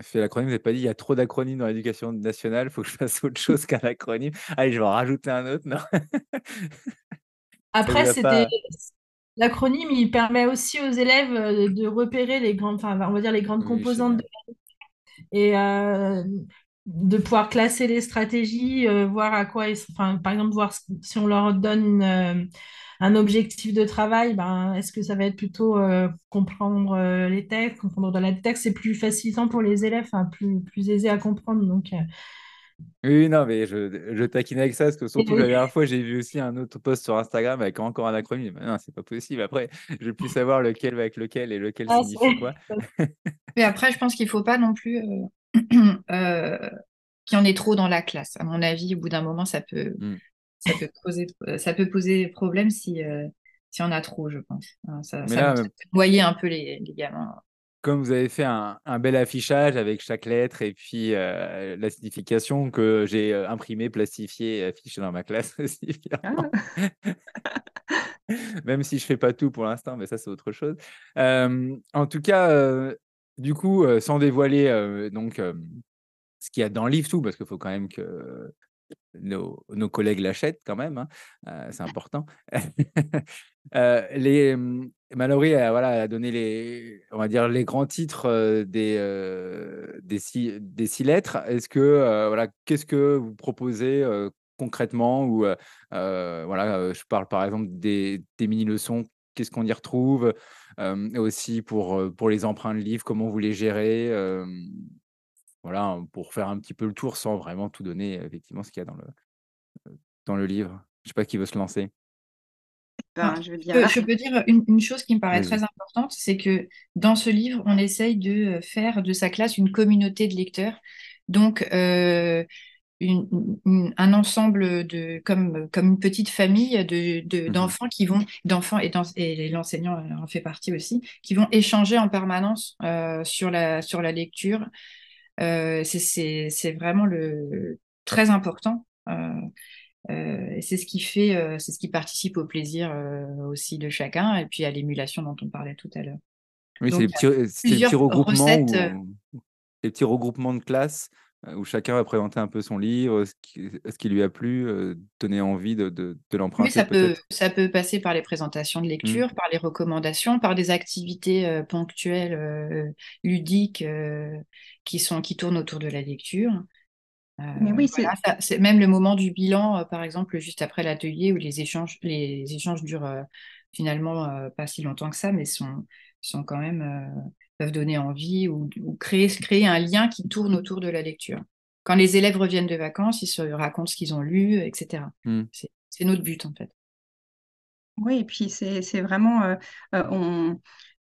fait l'acronyme, vous n'avez pas dit il y a trop d'acronymes dans l'éducation nationale, il faut que je fasse autre chose qu'un acronyme. Allez, je vais en rajouter un autre. Non? Après, c'était pas- l'acronyme, il permet aussi aux élèves euh, de repérer les grandes, enfin, on va dire les grandes Oui, composantes de et euh, de pouvoir classer les stratégies, euh, voir à quoi, ils- enfin, par exemple, voir si on leur donne une, un objectif de travail, ben, est-ce que ça va être plutôt euh, comprendre euh, les textes, comprendre dans la texte, c'est plus facilitant pour les élèves, plus, plus aisé à comprendre. Donc, euh, Oui, non, mais je, je taquine avec ça, parce que surtout la dernière fois, j'ai vu aussi un autre post sur Instagram avec encore un acronyme. Non, c'est pas possible. Après, je vais plus savoir lequel va avec lequel et lequel Ah, signifie quoi. Mais après, je pense qu'il faut pas non plus euh, euh, qu'il y en ait trop dans la classe. À mon avis, au bout d'un moment, ça peut, Mm. Ça peut poser, euh, ça peut poser problème si, euh, si on a trop, je pense. Hein, Ça, ça là, ça peut noyer un peu les, les gamins. Comme vous avez fait un, un bel affichage avec chaque lettre et puis euh, la signification que j'ai euh, imprimé, plastifié et affiché dans ma classe aussi. fièrement. Même si je fais pas tout pour l'instant, mais ça, c'est autre chose. Euh, en tout cas, du coup, sans dévoiler donc, ce qu'il y a dans le livre, tout, parce qu'il faut quand même que nos, collègues l'achètent quand même, hein, euh, c'est important. Euh, les, a, donné les, on va dire, les grands titres euh, des, euh, six, lettres. Est-ce que, euh, voilà, qu'est-ce que vous proposez euh, concrètement ou voilà, je parle par exemple des, mini-leçons, qu'est-ce qu'on y retrouve aussi pour, pour les emprunts de livres, comment vous les gérez voilà, pour faire un petit peu le tour sans vraiment tout donner, effectivement, ce qu'il y a dans le, dans le livre. Je ne sais pas qui veut se lancer. Ben, je, peux, dire une, chose qui me paraît très importante, c'est que dans ce livre, on essaye de faire de sa classe une communauté de lecteurs. Donc, un ensemble de comme comme une petite famille de mmh d'enfants qui vont d'enfants et, et l'enseignant en fait partie aussi qui vont échanger en permanence sur la sur la lecture euh, c'est vraiment le très important. Euh, euh, c'est ce qui fait, c'est ce qui participe au plaisir aussi de chacun et puis à l'émulation dont on parlait tout à l'heure. Oui, c'est les petits, regroupements, les petits regroupements de classe où chacun va présenter un peu son livre, ce qui, ce qui lui a plu, donner envie de, de, l'emprunter. Oui, ça peut, ça peut passer par les présentations de mmh. lecture, par les recommandations, par des activités ponctuelles, ludiques, qui, sont, qui tournent autour de la lecture. Mais oui, c'est même le moment du bilan, par exemple, juste après l'atelier, où les échanges, les échanges durent finalement pas si longtemps que ça, mais sont, sont quand même peuvent donner envie ou, créer, créer un lien qui tourne autour de la lecture. Quand les élèves reviennent de vacances, ils se racontent ce qu'ils ont lu, etc. Mmh. C'est notre but en fait. Oui, et puis c'est vraiment, euh,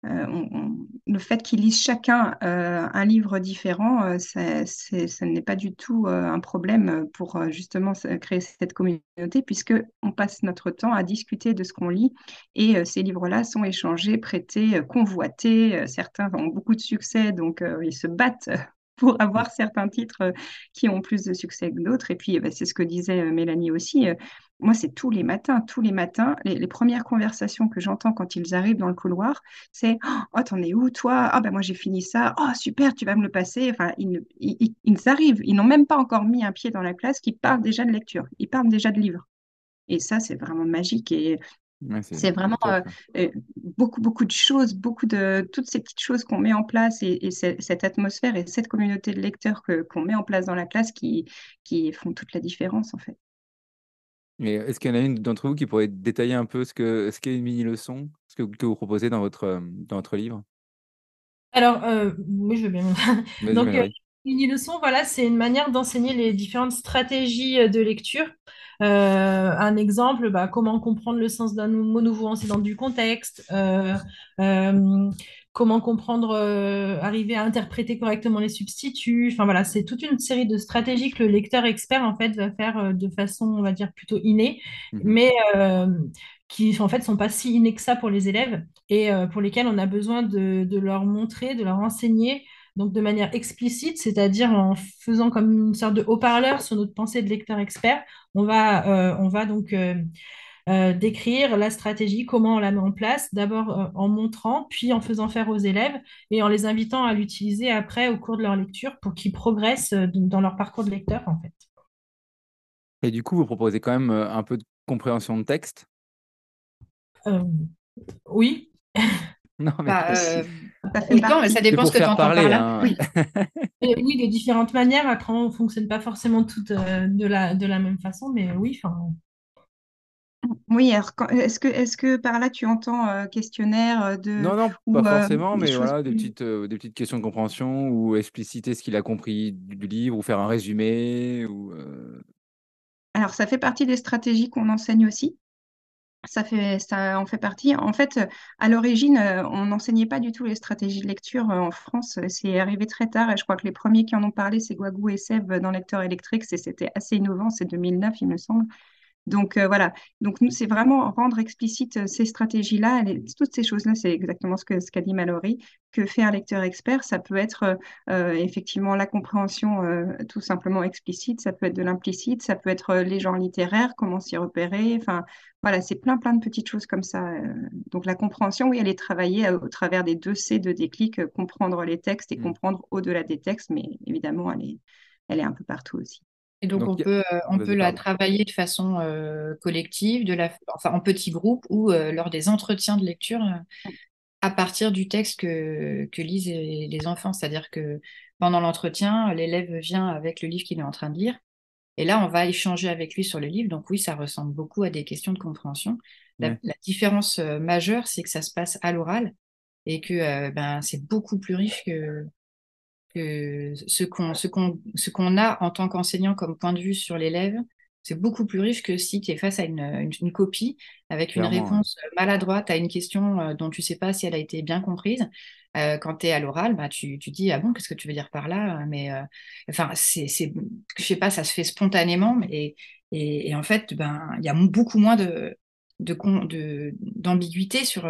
euh, euh, le fait qu'ils lisent chacun un livre différent, ce n'est pas du tout un problème pour justement créer cette communauté, puisque on passe notre temps à discuter de ce qu'on lit et ces livres-là sont échangés, prêtés, convoités. certains ont beaucoup de succès, donc ils se battent pour avoir certains titres qui ont plus de succès que d'autres. Et puis, eh ben, c'est ce que disait Mélanie aussi. Moi, c'est tous les matins, tous les matins, les, premières conversations que j'entends quand ils arrivent dans le couloir, c'est Oh, t'en es où, toi? Ah, ben moi, j'ai fini ça. Oh, super, tu vas me le passer. Ils, arrivent, ils n'ont même pas encore mis un pied dans la classe, qui parlent déjà de lecture, ils parlent déjà de livres. Et ça, c'est vraiment magique. Et c'est vraiment euh, euh, beaucoup, beaucoup de choses, beaucoup de toutes ces petites choses qu'on met en place et, cette atmosphère et cette communauté de lecteurs qu'on met en place dans la classe qui, qui font toute la différence en fait. est-ce qu'il y en a une d'entre vous qui pourrait détailler un peu ce qu'est ce une mini-leçon, ce que, que, vous proposez dans votre, euh, dans votre livre? Alors, oui, je veux bien. Donc, mini-leçon, voilà, c'est une manière d'enseigner les différentes stratégies de lecture. Euh, un exemple, bah, comment comprendre le sens d'un mot nouveau en s'aidant du contexte, euh, euh, comment comprendre, arriver à interpréter correctement les substituts. Enfin voilà, c'est toute une série de stratégies que le lecteur expert en fait va faire de façon, on va dire, plutôt innée, mmh mais qui en fait sont pas si innés que ça pour les élèves et pour lesquels on a besoin de, de leur montrer, de leur enseigner donc de manière explicite, c'est-à-dire en faisant comme une sorte de haut-parleur sur notre pensée de lecteur expert, on va, euh, on va donc euh, euh, décrire la stratégie, comment on la met en place, d'abord en montrant, puis en faisant faire aux élèves et en les invitant à l'utiliser après au cours de leur lecture pour qu'ils progressent dans leur parcours de lecteur en fait. Et du coup, vous proposez quand même un peu de compréhension de texte? Oui. Non, mais bah, euh, ça, ça dépend ce que tu entends par là. Hein. Oui. de différentes manières. Après, on ne fonctionne pas forcément toutes euh, de, la, de la même façon, mais oui. Oui, alors est-ce que, est que par là tu entends euh, questionnaire de. Non, non, pas forcément, mais voilà, des, petites, des petites questions de compréhension ou expliciter ce qu'il a compris du livre ou faire un résumé. Ou, Alors, ça fait partie des stratégies qu'on enseigne aussi. Ça fait, ça en fait partie. En fait, à l'origine, euh, on n'enseignait pas du tout les stratégies de lecture euh, en France. C'est arrivé très tard et je crois que les premiers qui en ont parlé, c'est Guagou et Seb dans Lecteur électrique. C'était assez innovant, c'est 2009, il me semble. Donc euh, voilà, donc nous, c'est vraiment rendre explicite euh, ces stratégies-là, toutes ces choses-là, c'est exactement ce qu'a ce qu'a dit Mallory, que fait un lecteur expert. Ça peut être euh, effectivement la compréhension tout simplement explicite, ça peut être de l'implicite, ça peut être les genres littéraires, comment s'y repérer. Enfin voilà, c'est plein plein de petites choses comme ça. donc la compréhension, oui, elle est travaillée au travers des deux C de déclic, comprendre les textes et mmh. comprendre au-delà des textes, mais évidemment, elle est, elle est un peu partout aussi. Et donc, on peut, euh, on peut la travailler de façon euh, collective, de la, enfin, en petits groupes ou euh, lors des entretiens de lecture à partir du texte que, que lisent les, enfants. C'est-à-dire que pendant l'entretien, l'élève vient avec le livre qu'il est en train de lire Et là, on va échanger avec lui sur le livre. Donc oui, ça ressemble beaucoup à des questions de compréhension. La, différence majeure, c'est que ça se passe à l'oral et que ben, c'est beaucoup plus riche que, que ce qu'on ce qu'on ce qu'on a en tant qu'enseignant comme point de vue sur l'élève c'est beaucoup plus riche que si tu es face à une, une, copie avec une réponse maladroite à une question euh, dont tu sais pas si elle a été bien comprise. Euh, quand tu es à l'oral, bah, tu, tu dis Ah bon, qu'est-ce que tu veux dire par là Mais euh, enfin, c'est, je sais pas, ça se fait spontanément. Et, et, en fait, ben, il y a beaucoup moins de, de, d'ambiguïté sur,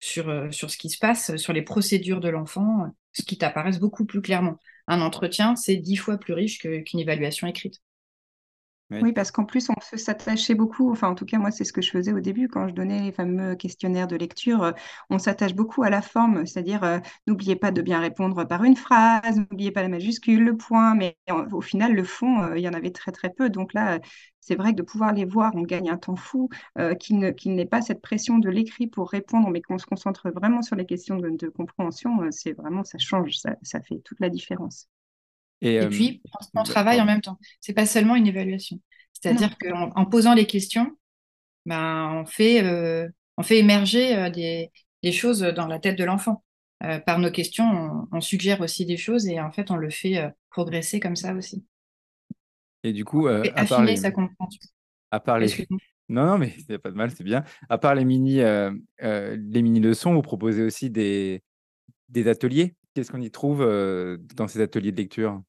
sur, sur ce qui se passe, sur les procédures de l'enfant, ce qui t'apparaissent beaucoup plus clairement. Un entretien, c'est dix fois plus riche qu'une évaluation écrite. Oui, parce qu'en plus, on peut s'attacher beaucoup, enfin en tout cas moi c'est ce que je faisais au début quand je donnais les fameux questionnaires de lecture, euh, on s'attache beaucoup à la forme, c'est-à-dire euh, n'oubliez pas de bien répondre par une phrase, n'oubliez pas la majuscule, le point, mais au final le fond, euh, il y en avait très très peu. Donc là, c'est vrai que de pouvoir les voir, on gagne un temps fou, qu'il n'ait pas cette pression de l'écrit pour répondre, mais qu'on se concentre vraiment sur les questions de, compréhension, c'est vraiment, ça change, ça, ça fait toute la différence. Et, puis, on, travaille en même temps. C'est pas seulement une évaluation. C'est-à-dire qu'en en posant les questions, ben, on, fait, euh, on fait émerger euh, des, des, choses dans la tête de l'enfant. Euh, par nos questions, on, suggère aussi des choses et en fait, on le fait progresser comme ça aussi. Et du coup, à part les... sa compréhension. À part les... Non, non, mais il n'y a pas de mal, c'est bien. À part les mini, les mini leçons, vous proposez aussi des, des ateliers? Qu'est-ce qu'on y trouve dans ces ateliers de lecture?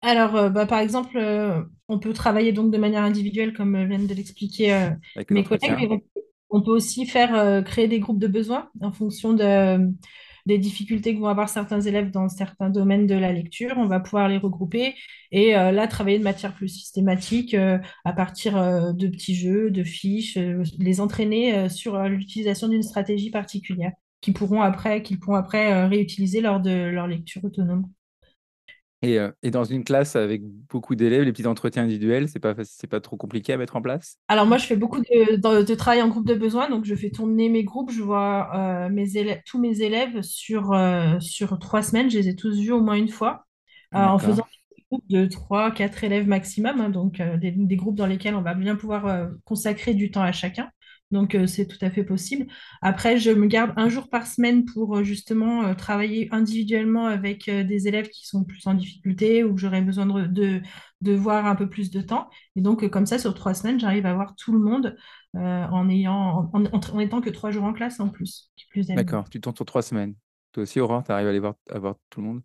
Alors, euh, bah, par exemple, euh, on peut travailler donc de manière individuelle, comme euh, viennent de l'expliquer mes collègues. On peut aussi faire créer des groupes de besoins en fonction des difficultés que vont avoir certains élèves dans certains domaines de la lecture. On va pouvoir les regrouper et là, travailler de matière plus systématique à partir de petits jeux, de fiches, les entraîner sur l'utilisation d'une stratégie particulière qu'ils pourront après, qu'ils pourront après réutiliser lors de leur lecture autonome. Et, dans une classe avec beaucoup d'élèves, les petits entretiens individuels, c'est pas, c'est pas trop compliqué à mettre en place? Alors moi, je fais beaucoup de, travail en groupe de besoin, donc je fais tourner mes groupes, je vois mes élèves, tous mes élèves sur, sur trois semaines, je les ai tous vus au moins une fois, en faisant des groupes de trois, quatre élèves maximum, hein, donc des, des, groupes dans lesquels on va bien pouvoir consacrer du temps à chacun. Donc, euh, c'est tout à fait possible. Après, je me garde un jour par semaine pour euh, justement euh, travailler individuellement avec des élèves qui sont plus en difficulté ou que j'aurais besoin de, de, voir un peu plus de temps. Et donc, comme ça, sur trois semaines, j'arrive à voir tout le monde en, ayant, en, étant que trois jours en classe en plus. D'accord, tu tournes sur trois semaines. Toi aussi, Aurore, tu arrives à aller voir, à voir tout le monde?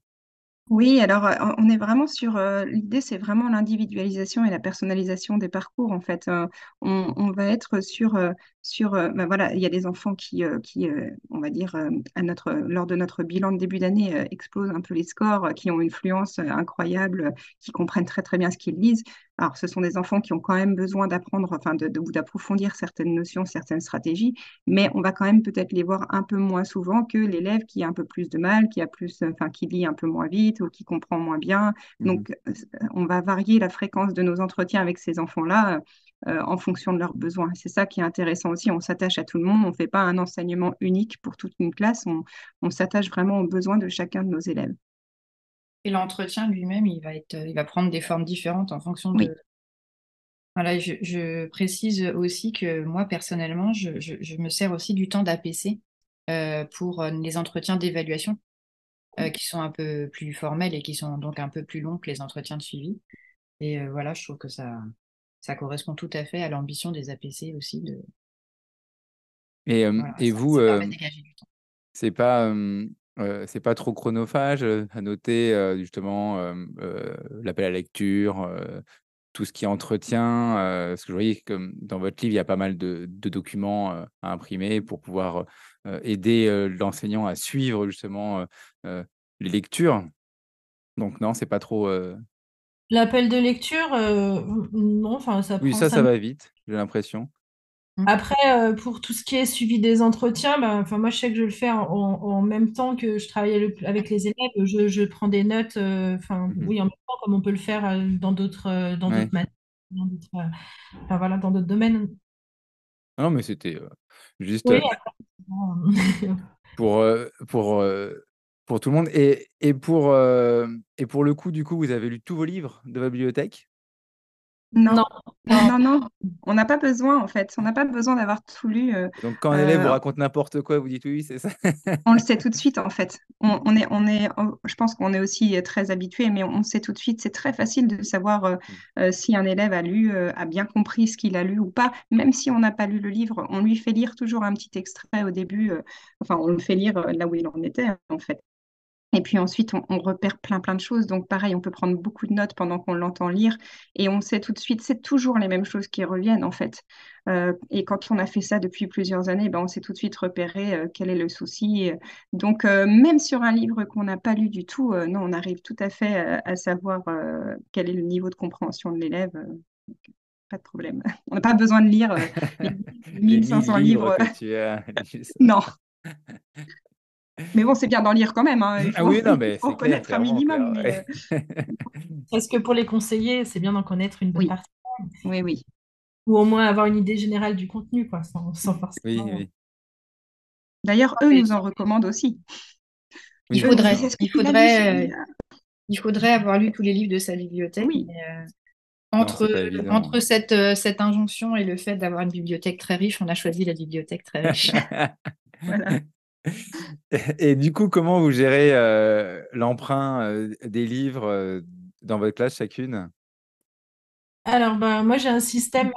Oui, alors on est vraiment sur euh, l'idée, c'est vraiment l'individualisation et la personnalisation des parcours en fait. Euh, on, va être sur sur ben voilà, il y a des enfants qui qui on va dire à notre lors de notre bilan de début d'année explosent un peu les scores, qui ont une fluence incroyable, qui comprennent très très bien ce qu'ils lisent. Alors, ce sont des enfants qui ont quand même besoin d'apprendre, enfin, de, d'approfondir certaines notions, certaines stratégies, mais on va quand même peut-être les voir un peu moins souvent que l'élève qui a un peu plus de mal, qui a plus, enfin, qui lit un peu moins vite ou qui comprend moins bien. Mmh Donc, euh, on va varier la fréquence de nos entretiens avec ces enfants-là euh, en fonction de leurs besoins. C'est ça qui est intéressant aussi. On s'attache à tout le monde. On ne fait pas un enseignement unique pour toute une classe. On, on s'attache vraiment aux besoins de chacun de nos élèves. Et l'entretien lui-même, il va être, il va prendre des formes différentes en fonction de. Voilà, je, précise aussi que moi personnellement, je, me sers aussi du temps d'APC euh, pour euh, les entretiens d'évaluation, euh, qui sont un peu plus formels et qui sont donc un peu plus longs que les entretiens de suivi. Et voilà, je trouve que ça, ça correspond tout à fait à l'ambition des APC aussi de. Et, et vous, c'est pas c'est pas trop chronophage à noter justement l'appel à lecture, tout ce qui est entretien. parce que je voyais que dans votre livre, il y a pas mal de, documents à imprimer pour pouvoir aider l'enseignant à suivre justement les lectures. Donc non, c'est pas trop. L'appel de lecture, non, enfin ça Oui, ça, ça va vite, j'ai l'impression. Mmh. Après, euh, pour tout ce qui est suivi des entretiens, bah, moi, je sais que je le fais en, même temps que je travaille avec les élèves. Je, prends des notes, euh, enfin, mmh oui, en même temps, comme on peut le faire euh, dans d'autres dans d'autres matières, dans d'autres, voilà, dans d'autres domaines. Non, mais c'était juste pour, pour Pour tout le monde. Et, et, pour, euh, et pour le coup, du coup, vous avez lu tous vos livres de votre bibliothèque? Non. Non, non, On n'a pas besoin, en fait. On n'a pas besoin d'avoir tout lu. Euh, Donc, quand un élève vous raconte n'importe quoi, vous dites oui, c'est ça On le sait tout de suite, en fait. On, est, on est, je pense qu'on est aussi très habitué, mais on sait tout de suite. C'est très facile de savoir mmh. si un élève a lu, a bien compris ce qu'il a lu ou pas. Même si on n'a pas lu le livre, on lui fait lire toujours un petit extrait au début. enfin, on le fait lire là où il en était, en fait. Et puis ensuite, on, repère plein, plein de choses. Donc, pareil, on peut prendre beaucoup de notes pendant qu'on l'entend lire. Et on sait tout de suite, c'est toujours les mêmes choses qui reviennent, en fait. Euh, et quand on a fait ça depuis plusieurs années, ben, on sait tout de suite repérer euh, quel est le souci. Donc, euh, même sur un livre qu'on n'a pas lu du tout, non, on arrive tout à fait à savoir quel est le niveau de compréhension de l'élève. pas de problème. On n'a pas besoin de lire les 1500 livres. non. Mais bon, c'est bien d'en lire quand même. Hein. Il ah oui, non, mais c'est connaître un minimum. Parce que pour les conseillers, c'est bien d'en connaître une bonne partie. Oui, oui. Ou au moins avoir une idée générale du contenu, quoi, sans, forcément. Oui, oui. D'ailleurs, eux nous en recommandent aussi. Il faudrait, il, faudrait, il faudrait avoir lu tous les livres de sa bibliothèque. Oui. Euh, entre, entre cette, euh, cette injonction et le fait d'avoir une bibliothèque très riche, on a choisi la bibliothèque très riche. voilà. Et, du coup, comment vous gérez euh, l'emprunt euh, des livres euh, dans votre classe chacune? Alors, ben, moi, j'ai un système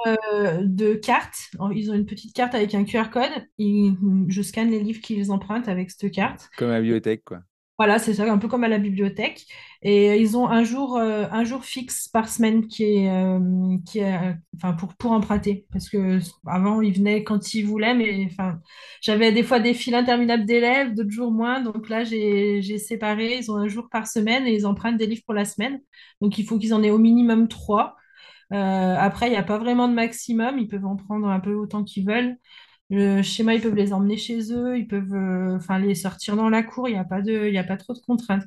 de cartes. Ils ont une petite carte avec un QR code. je scanne les livres qu'ils empruntent avec cette carte. Comme à la bibliothèque, quoi. Voilà, c'est ça, un peu comme à la bibliothèque. Et ils ont un jour, euh, un jour fixe par semaine qui est, euh, qui est pour, pour emprunter. Parce que avant, ils venaient quand ils voulaient, mais j'avais des fois des files interminables d'élèves, d'autres jours moins. Donc là, j'ai, j'ai séparé. Ils ont un jour par semaine et ils empruntent des livres pour la semaine. Donc il faut qu'ils en aient au minimum trois. Euh, après, il n'y a pas vraiment de maximum. Ils peuvent en prendre un peu autant qu'ils veulent. Le schéma, ils peuvent les emmener chez eux, ils peuvent euh, enfin les sortir dans la cour, il n'y a, pas de, a pas trop de contraintes.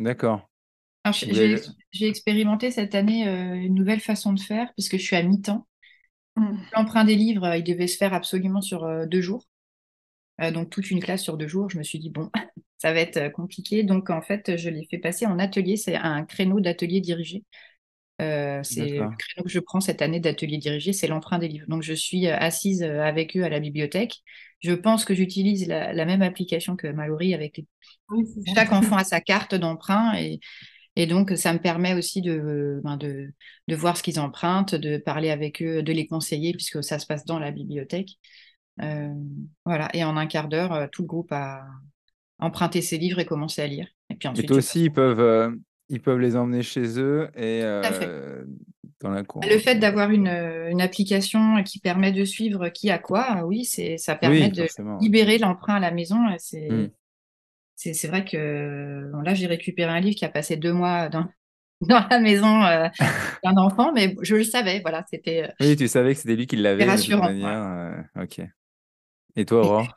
D'accord. J'ai expérimenté cette année euh, une nouvelle façon de faire, puisque je suis à mi-temps. Mmh. L'emprunt des livres, euh, il devait se faire absolument sur deux jours. donc toute une classe sur deux jours. Je me suis dit, bon, ça va être compliqué. Donc en fait, je l'ai fait passer en atelier. C'est un créneau d'atelier dirigé. Euh, c'est le créneau que je prends cette année d'atelier dirigé, c'est l'emprunt des livres. Donc, je suis euh, assise euh, avec eux à la bibliothèque. Je pense que j'utilise la, même application que Mallory avec chaque enfant a sa carte d'emprunt et, et, donc ça me permet aussi de, ben de, de, voir ce qu'ils empruntent, de parler avec eux, de les conseiller puisque ça se passe dans la bibliothèque. voilà. Et en un quart d'heure, tout le groupe a emprunté ses livres et commencé à lire. Et puis ensuite, aussi, ils peuvent ils peuvent les emmener chez eux et euh, dans la cour. Le fait d'avoir une, une, application qui permet de suivre qui a quoi, oui, c'est ça permet de libérer l'emprunt à la maison. C'est mmh. c'est vrai que là, j'ai récupéré un livre qui a passé deux mois dans, dans la maison euh, d'un enfant, mais je le savais, voilà, c'était. Euh, oui, tu savais que c'était lui qui l'avait. Rassurant. ok. Et toi, Aurore?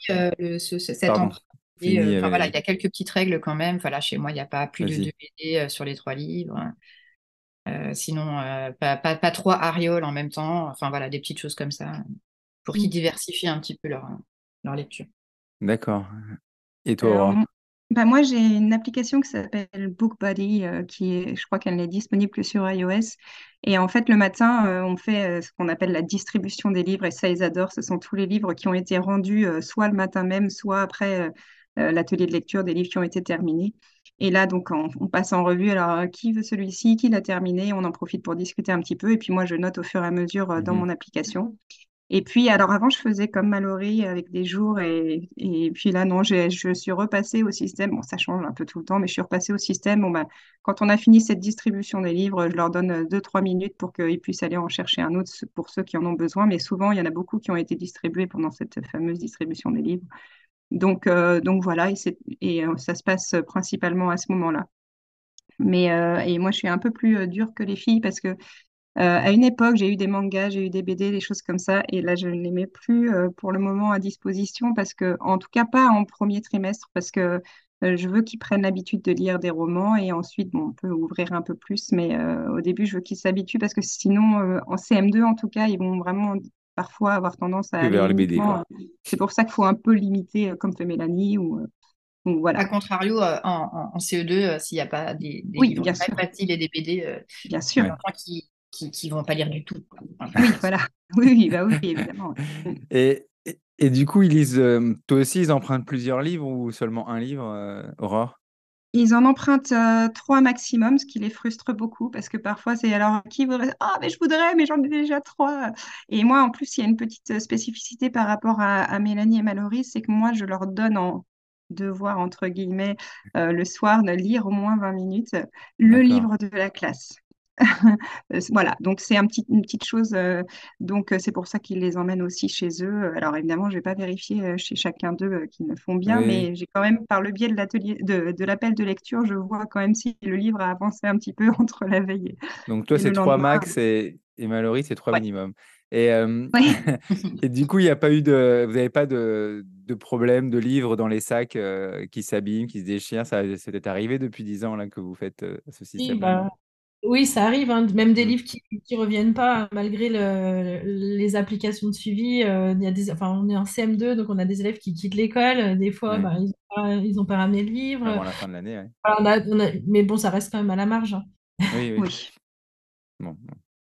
Cet emprunt euh, voilà, il y a quelques petites règles quand même. Voilà, chez moi, il n'y a pas plus de deux BD euh, sur les trois livres. Euh, sinon, pas, pas, trois arioles en même temps. Enfin, voilà, des petites choses comme ça pour qu'ils diversifient un petit peu leur, leur lecture. D'accord. Et toi, bah moi, j'ai une application qui s'appelle BookBuddy, qui est, je crois qu'elle est disponible que sur iOS. Et en fait, le matin, on fait ce qu'on appelle la distribution des livres, et ça, ils adorent. Ce sont tous les livres qui ont été rendus soit le matin même, soit après euh, l'atelier de lecture des livres qui ont été terminés. Et là, donc, on, passe en revue, alors, euh, qui veut celui-ci, qui l'a terminé, on en profite pour discuter un petit peu, et puis moi, je note au fur et à mesure euh, dans mhm. mon application. Et puis, alors avant, je faisais comme Mallory avec des jours, et, et puis là, non, je suis repassée au système. Bon, ça change un peu tout le temps, mais je suis repassée au système. Bon, ben, quand on a fini cette distribution des livres, je leur donne 2-3 minutes pour qu'ils puissent aller en chercher un autre pour ceux qui en ont besoin. Mais souvent, il y en a beaucoup qui ont été distribués pendant cette fameuse distribution des livres. Donc, euh, donc voilà, et, euh, ça se passe principalement à ce moment-là. Mais euh, et moi, je suis un peu plus dure que les filles parce que à une époque, j'ai eu des mangas, j'ai eu des BD, des choses comme ça, et là, je ne les mets plus pour le moment à disposition parce que, en tout cas, pas en premier trimestre, parce que je veux qu'ils prennent l'habitude de lire des romans et ensuite, bon, on peut ouvrir un peu plus, mais au début, je veux qu'ils s'habituent parce que sinon, en CM2, en tout cas, ils vont vraiment parfois avoir tendance à aller vers les BD. C'est pour ça qu'il faut un peu limiter, euh, comme fait Mélanie. Ou, euh, voilà. À contrario, en, CE2, s'il n'y a pas des, des oui, livres bien sûr. faciles et des BD, bien sûr. qui qui, vont pas lire du tout. Oui, voilà. Oui, bah oui, évidemment. et, et, du coup, ils lisent, toi aussi, ils empruntent plusieurs livres ou seulement un livre, Aurore? Ils en empruntent trois maximum, ce qui les frustre beaucoup parce que parfois c'est alors qui voudrait Ah, mais je voudrais, mais j'en ai déjà trois. Et moi, en plus, il y a une petite spécificité par rapport à, Mélanie et Mallory c'est que moi, je leur donne en devoir, entre guillemets, le soir de lire au moins 20 minutes le livre de la classe. voilà, donc c'est un petit, une petite chose. Euh, donc euh, c'est pour ça qu'ils les emmènent aussi chez eux. Alors évidemment, je vais pas vérifier euh, chez chacun d'eux qu'ils me font bien, mais j'ai quand même, par le biais de l'atelier, de, l'appel de lecture, je vois quand même si le livre a avancé un petit peu entre la veille. donc toi, c'est trois max et, et Mallory, c'est trois minimum. Et, et, du coup, il n'y a pas eu de, vous n'avez pas de, de, problème de livres dans les sacs qui s'abîment, qui se déchirent? Ça, c'est peut-être arrivé depuis dix ans là que vous faites ce système. Oui, ça arrive, hein, même des mmh. livres qui ne reviennent pas malgré les applications de suivi. Euh, il y a des, enfin, on est en CM2, donc on a des élèves qui quittent l'école. Des fois, bah, ils n'ont pas, ramené le livre. Avant la fin de l'année, mais bon, ça reste quand même à la marge. Hein. Oui, oui.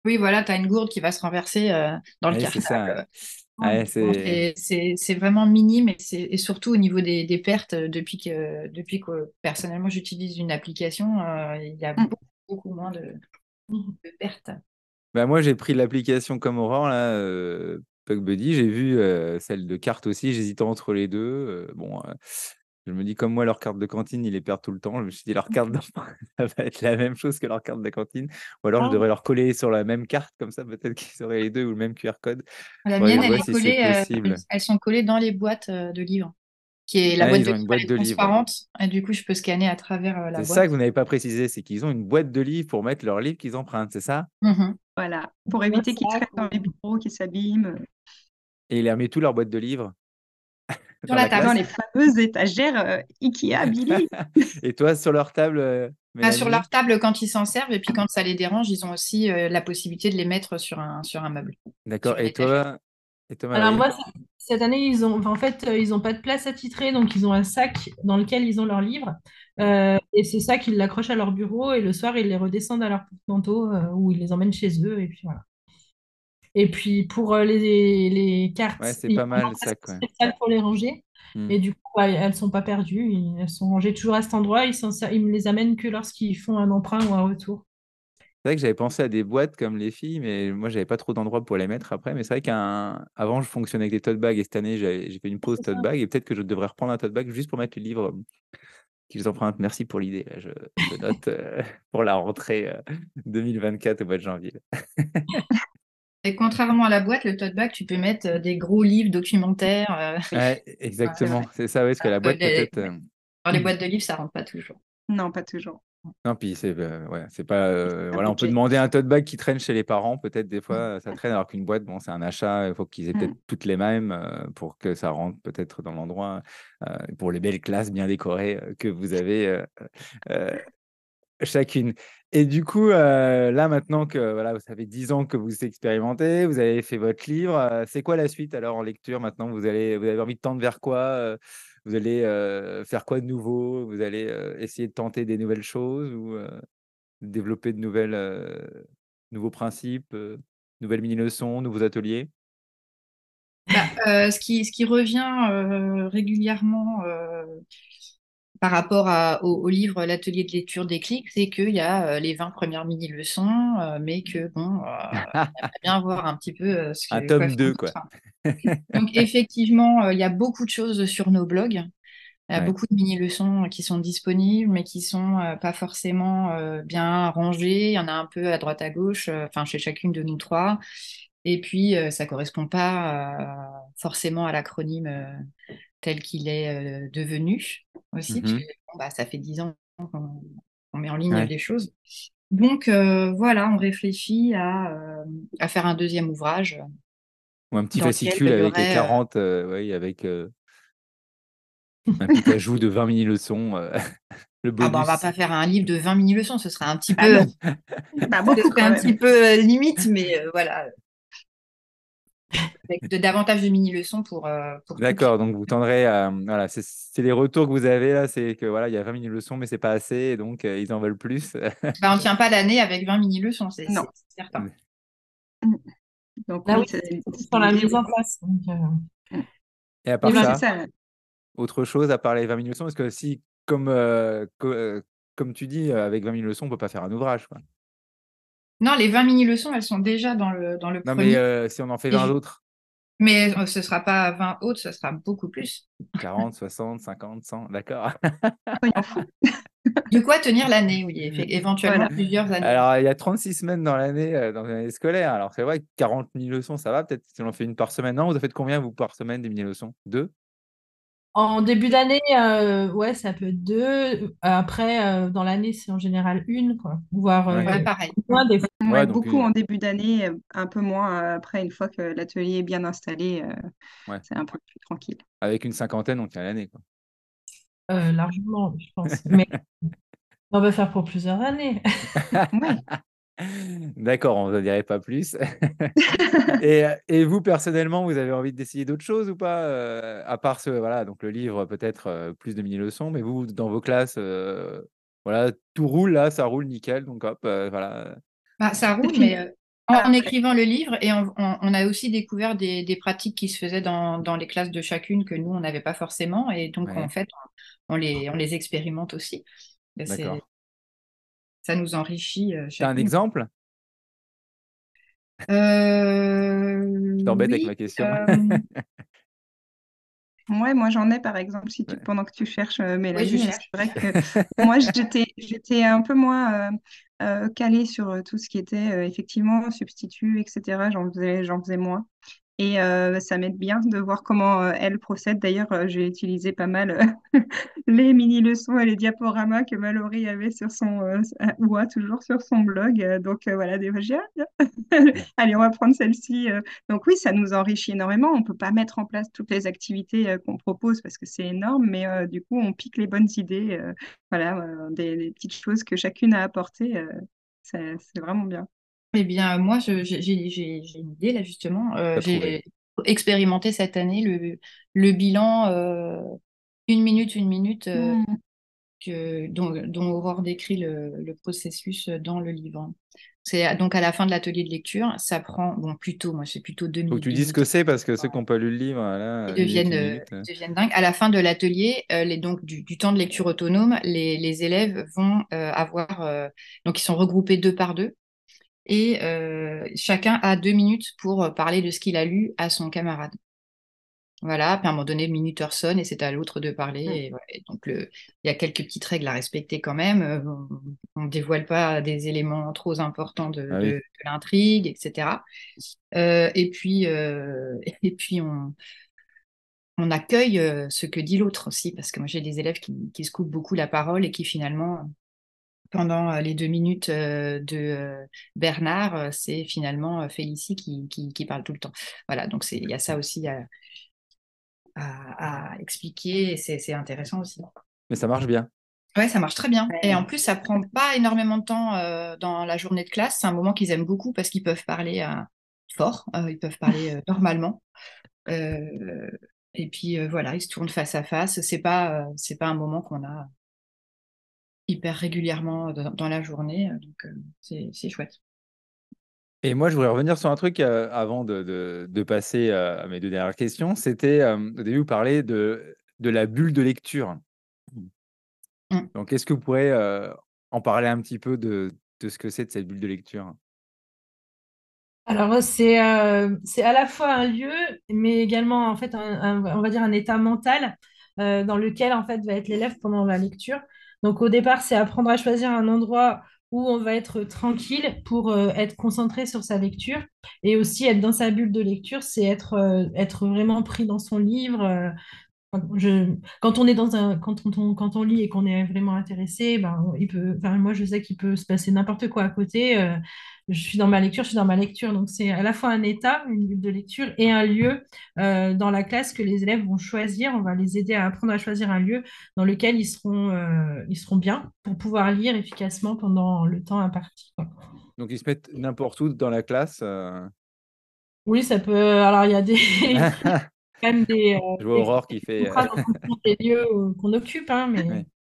Oui, voilà, tu as une gourde qui va se renverser euh, dans le cartable. c'est vraiment minime et, surtout au niveau des, pertes, depuis que, depuis que personnellement j'utilise une application, euh, il y a mmh. beaucoup beaucoup moins de, pertes. Bah moi, j'ai pris l'application comme Aurore, là, euh, Buddy. J'ai vu euh, celle de carte aussi. J'hésitais entre les deux. Euh, bon, euh, je me dis, comme moi, leur carte de cantine, ils les perdent tout le temps. Je me suis dit, leur carte ça va être la même chose que leur carte de cantine. Ou alors, je ah. devrais leur coller sur la même carte, comme ça, peut-être qu'ils auraient les deux ou le même QR code. La mienne, elle est collée, elles sont collées dans les boîtes de livres qui est la ah, boîte, de, une boîte de transparente. Et du coup, je peux scanner à travers euh, la boîte. C'est ça que vous n'avez pas précisé, c'est qu'ils ont une boîte de livres pour mettre leurs livres qu'ils empruntent, c'est ça? Mmh Voilà, pour éviter qu'ils traînent dans les bureaux, qu'ils s'abîment. Et ils remettent tous leurs boîtes de livres? Sur la, table, dans les fameuses étagères euh, Ikea, Billy. et toi, sur leur table euh, bah, Sur leur table quand ils s'en servent, et puis quand ça les dérange, ils ont aussi la possibilité de les mettre sur un, sur un meuble. D'accord. Et toi, alors moi, cette année, ils ont, en fait, euh, ils n'ont pas de place attitrée, donc ils ont un sac dans lequel ils ont leurs livres. Euh, et c'est ça qu'ils l'accrochent à leur bureau et le soir, ils les redescendent à leur porte-manteau euh, ou ils les emmènent chez eux. Et puis voilà. Et puis pour les, les cartes, c'est pas mal ça. Quoi. pour les ranger. Hmm. Et du coup, bah, elles ne sont pas perdues. Elles sont rangées toujours à cet endroit. Ils, ils me les amènent que lorsqu'ils font un emprunt ou un retour. C'est vrai que j'avais pensé à des boîtes comme les filles, mais moi, j'avais pas trop d'endroits pour les mettre après. Mais c'est vrai qu'avant, je fonctionnais avec des tote bags et cette année, j'ai fait une pause tote bag et peut-être que je devrais reprendre un tote bag juste pour mettre le livre qu'ils empruntent. Merci pour l'idée. Je, note euh, pour la rentrée 2024 euh, au mois de janvier. Et contrairement à la boîte, le tote bag, tu peux mettre euh, des gros livres documentaires. exactement, c'est ça, oui, parce que la boîte peut-être. Dans les boîtes de livres, ça rentre pas toujours. Non, pas toujours. Non, puis c'est euh, ouais, c'est pas. Euh, voilà, on peut demander un tote bag qui traîne chez les parents, peut-être des fois ça traîne, alors qu'une boîte, bon, c'est un achat, il faut qu'ils aient peut-être mmh. toutes les mêmes euh, pour que ça rentre peut-être dans l'endroit, pour les belles classes bien décorées que vous avez chacune. Et du coup, là maintenant que voilà, vous avez 10 ans que vous expérimentez, vous avez fait votre livre, c'est quoi la suite alors en lecture maintenant vous, allez, vous avez envie de tendre vers quoi vous allez faire quoi de nouveau? Vous allez essayer de tenter des nouvelles choses ou développer de nouvelles, nouveaux principes, nouvelles mini-leçons, nouveaux ateliers? Bah, ce, qui, ce qui revient régulièrement par rapport au, livre L'atelier de lecture des clics, c'est qu'il y a les 20 premières mini-leçons, mais que bon, on aimerait bien voir un petit peu ce que. Un tome 2, quoi. Donc, effectivement, il y a beaucoup de choses sur nos blogs. Il y a beaucoup de mini-leçons qui sont disponibles, mais qui sont pas forcément bien rangées. Il y en a un peu à droite à gauche, enfin chez chacune de nous trois. Et puis, ça correspond pas forcément à l'acronyme tel qu'il est devenu aussi. Mmh bah, ça fait dix ans qu'on met en ligne des choses. Donc voilà, on réfléchit à, à, faire un deuxième ouvrage ou un petit fascicule avec les 40, euh, oui, avec euh, un petit ajout de 20 mini-leçons. Euh, le bonus. Ah bah, on va pas faire un livre de 20 mini-leçons, ce serait un petit ah peu, un petit peu limite, mais voilà. Avec de, davantage de mini-leçons pour. Euh, pour D'accord, donc vous tendrez à. Voilà, c'est les retours que vous avez là, c'est que voilà, il y a 20 mini-leçons, mais c'est pas assez, et donc ils en veulent plus. bah, on ne tient pas l'année avec 20 mini-leçons, c'est certain. Donc, là, oui, c'est sur la mise en place. Et à part ça, autre chose à part les 20 000 leçons, parce que si, comme, euh, euh, comme tu dis, avec 20 000 leçons, on ne peut pas faire un ouvrage. Quoi. Non, les 20 mini-leçons, elles sont déjà dans le, dans le non, mais euh, si on en fait 20 autres Mais ce ne sera pas 20 autres, ce sera beaucoup plus. 40, 60, 50, 100, d'accord. De quoi tenir l'année, oui, éventuellement plusieurs années. Alors, il y a 36 semaines dans l'année, dans l'année scolaire. Alors, c'est vrai que 40 000 leçons, ça va peut-être si on en fait une par semaine. Non, vous en faites combien, vous, par semaine, des mini-leçons? Deux? En début d'année, euh, ouais, ça peut être deux. Après, euh, dans l'année, c'est en général une, quoi. Voire euh, pareil. beaucoup en début d'année, un peu moins après, une fois que l'atelier est bien installé, c'est un peu plus tranquille. Avec une cinquantaine, on tient l'année, quoi. largement, je pense. Mais on va faire pour plusieurs années. D'accord, on ne dirait pas plus. et, vous, personnellement, vous avez envie d'essayer d'autres choses ou pas euh, À part ce, voilà, donc le livre, peut-être euh, plus de mini-leçons, mais vous, dans vos classes, euh, voilà, tout roule là, ça roule nickel, donc hop, voilà. Bah, ça roule, mais en, écrivant le livre, et on, a aussi découvert des, pratiques qui se faisaient dans, les classes de chacune que nous, on n'avait pas forcément, et donc en fait, on, les, on les expérimente aussi. Ça nous enrichit. Euh, tu as un exemple? Euh, Je t'embête avec ma question. Euh, ouais, moi j'en ai par exemple, si tu, pendant que tu cherches Mélanie, c'est vrai que moi j'étais, j'étais un peu moins calée sur tout ce qui était effectivement substitut, etc. J'en faisais, j'en faisais moins. Et euh, ça m'aide bien de voir comment euh, elle procède. D'ailleurs, euh, j'ai utilisé pas mal les mini-leçons et les diaporamas que Mallory avait sur son, ou a toujours sur son blog. donc voilà, des Allez, on va prendre celle-ci. donc oui, ça nous enrichit énormément. On ne peut pas mettre en place toutes les activités qu'on propose parce que c'est énorme, mais du coup, on pique les bonnes idées. voilà, des, petites choses que chacune a apportées. c'est vraiment bien. Eh bien, moi, j'ai une idée là, justement. Euh, j'ai expérimenté cette année le, le bilan euh, une minute, une minute, euh, mmh. que, dont, dont, Aurore décrit le, le, processus dans le livre. C'est donc à la fin de l'atelier de lecture, ça prend, bon, plutôt, moi, c'est plutôt deux minutes. Faut que tu dises ce que c'est parce que ceux qui n'ont pas lu le livre, là, ils deviennent, deviennent dingues. À la fin de l'atelier, les, donc du, du, temps de lecture autonome, les, les élèves vont avoir, donc ils sont regroupés deux par deux et euh, chacun a deux minutes pour euh, parler de ce qu'il a lu à son camarade. Voilà, puis à un moment donné, le minuteur sonne et c'est à l'autre de parler. Mmh. Et donc, il y a quelques petites règles à respecter quand même. Euh, on ne dévoile pas des éléments trop importants de, ah l'intrigue, etc. et puis, et puis on, on accueille ce que dit l'autre aussi, parce que moi j'ai des élèves qui, qui se coupent beaucoup la parole et qui finalement pendant euh, les deux minutes euh, de euh, Bernard, c'est finalement Félicie qui, qui, parle tout le temps. Voilà, donc il y a ça aussi à, à, expliquer, c'est intéressant aussi. Mais ça marche bien. Ouais, ça marche très bien. Et en plus, ça prend pas énormément de temps dans la journée de classe. C'est un moment qu'ils aiment beaucoup parce qu'ils peuvent parler fort, ils peuvent parler normalement. et puis voilà, ils se tournent face à face. C'est pas, c'est pas un moment qu'on a hyper régulièrement dans, la journée. Euh, donc, euh, c'est chouette. Et moi, je voudrais revenir sur un truc euh, avant de, de, passer à mes deux dernières questions. C'était, au début, vous parlez de, de la bulle de lecture. Mmh. Donc, est-ce que vous pourrez en parler un petit peu de, de ce que c'est de cette bulle de lecture? Alors, c'est c'est à la fois un lieu, mais également, en fait, on va dire un état mental dans lequel, en fait, va être l'élève pendant la lecture. Donc au départ, c'est apprendre à choisir un endroit où on va être tranquille pour euh, être concentré sur sa lecture et aussi être dans sa bulle de lecture, c'est être, euh, être vraiment pris dans son livre. Euh, quand on est dans un, quand on, quand on lit et qu'on est vraiment intéressé, ben, il peut, moi je sais qu'il peut se passer n'importe quoi à côté je suis dans ma lecture, je suis dans ma lecture. Donc, c'est à la fois un état, une bulle de lecture et un lieu euh, dans la classe que les élèves vont choisir. On va les aider à apprendre à choisir un lieu dans lequel ils seront, euh, ils seront bien pour pouvoir lire efficacement pendant le temps imparti. Donc, ils se mettent n'importe où dans la classe euh, Oui, ça peut. Alors, il y a des. quand même des. Je vois Aurore qui fait. des lieux qu'on occupe, hein, mais.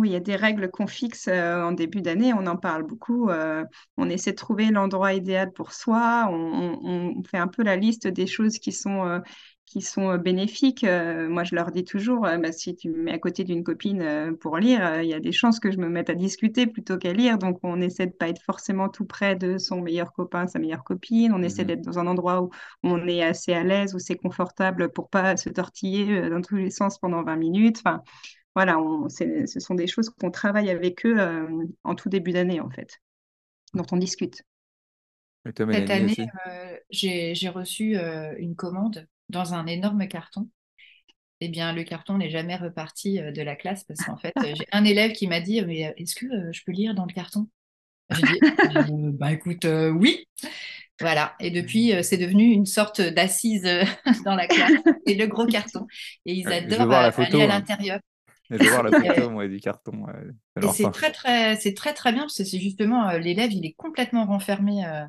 Oui, il y a des règles qu'on fixe euh, en début d'année, on en parle beaucoup. euh, on essaie de trouver l'endroit idéal pour soi. On, on- on fait un peu la liste des choses qui sont, euh, qui sont bénéfiques. Moi, je leur dis toujours, bah, si tu me mets à côté d'une copine pour lire, il y a des chances que je me mette à discuter plutôt qu'à lire. Donc, on essaie de pas être forcément tout près de son meilleur copain, sa meilleure copine. On essaie Mhm. d'être dans un endroit où on est assez à l'aise, où c'est confortable pour pas se tortiller dans tous les sens pendant 20 minutes. Enfin, voilà, on, ce sont des choses qu'on travaille avec eux euh, en tout début d'année, en fait, dont on discute. Cette année, euh, j'ai j'ai reçu euh, une commande dans un énorme carton. Eh bien, le carton n'est jamais reparti euh, de la classe parce qu'en fait, j'ai un élève qui m'a dit, mais est-ce que euh, je peux lire dans le carton? J'ai dit, Euh, bah écoute, euh, oui. Voilà. Et depuis, euh, c'est devenu une sorte d'assise euh, dans la classe. C'est le gros carton. Et ils adorent euh, photo, aller à hein. Je vais voir la photo, moi, du carton. euh, c'est très, très, c'est très, très bien parce que c'est justement euh, l'élève, il est complètement renfermé euh,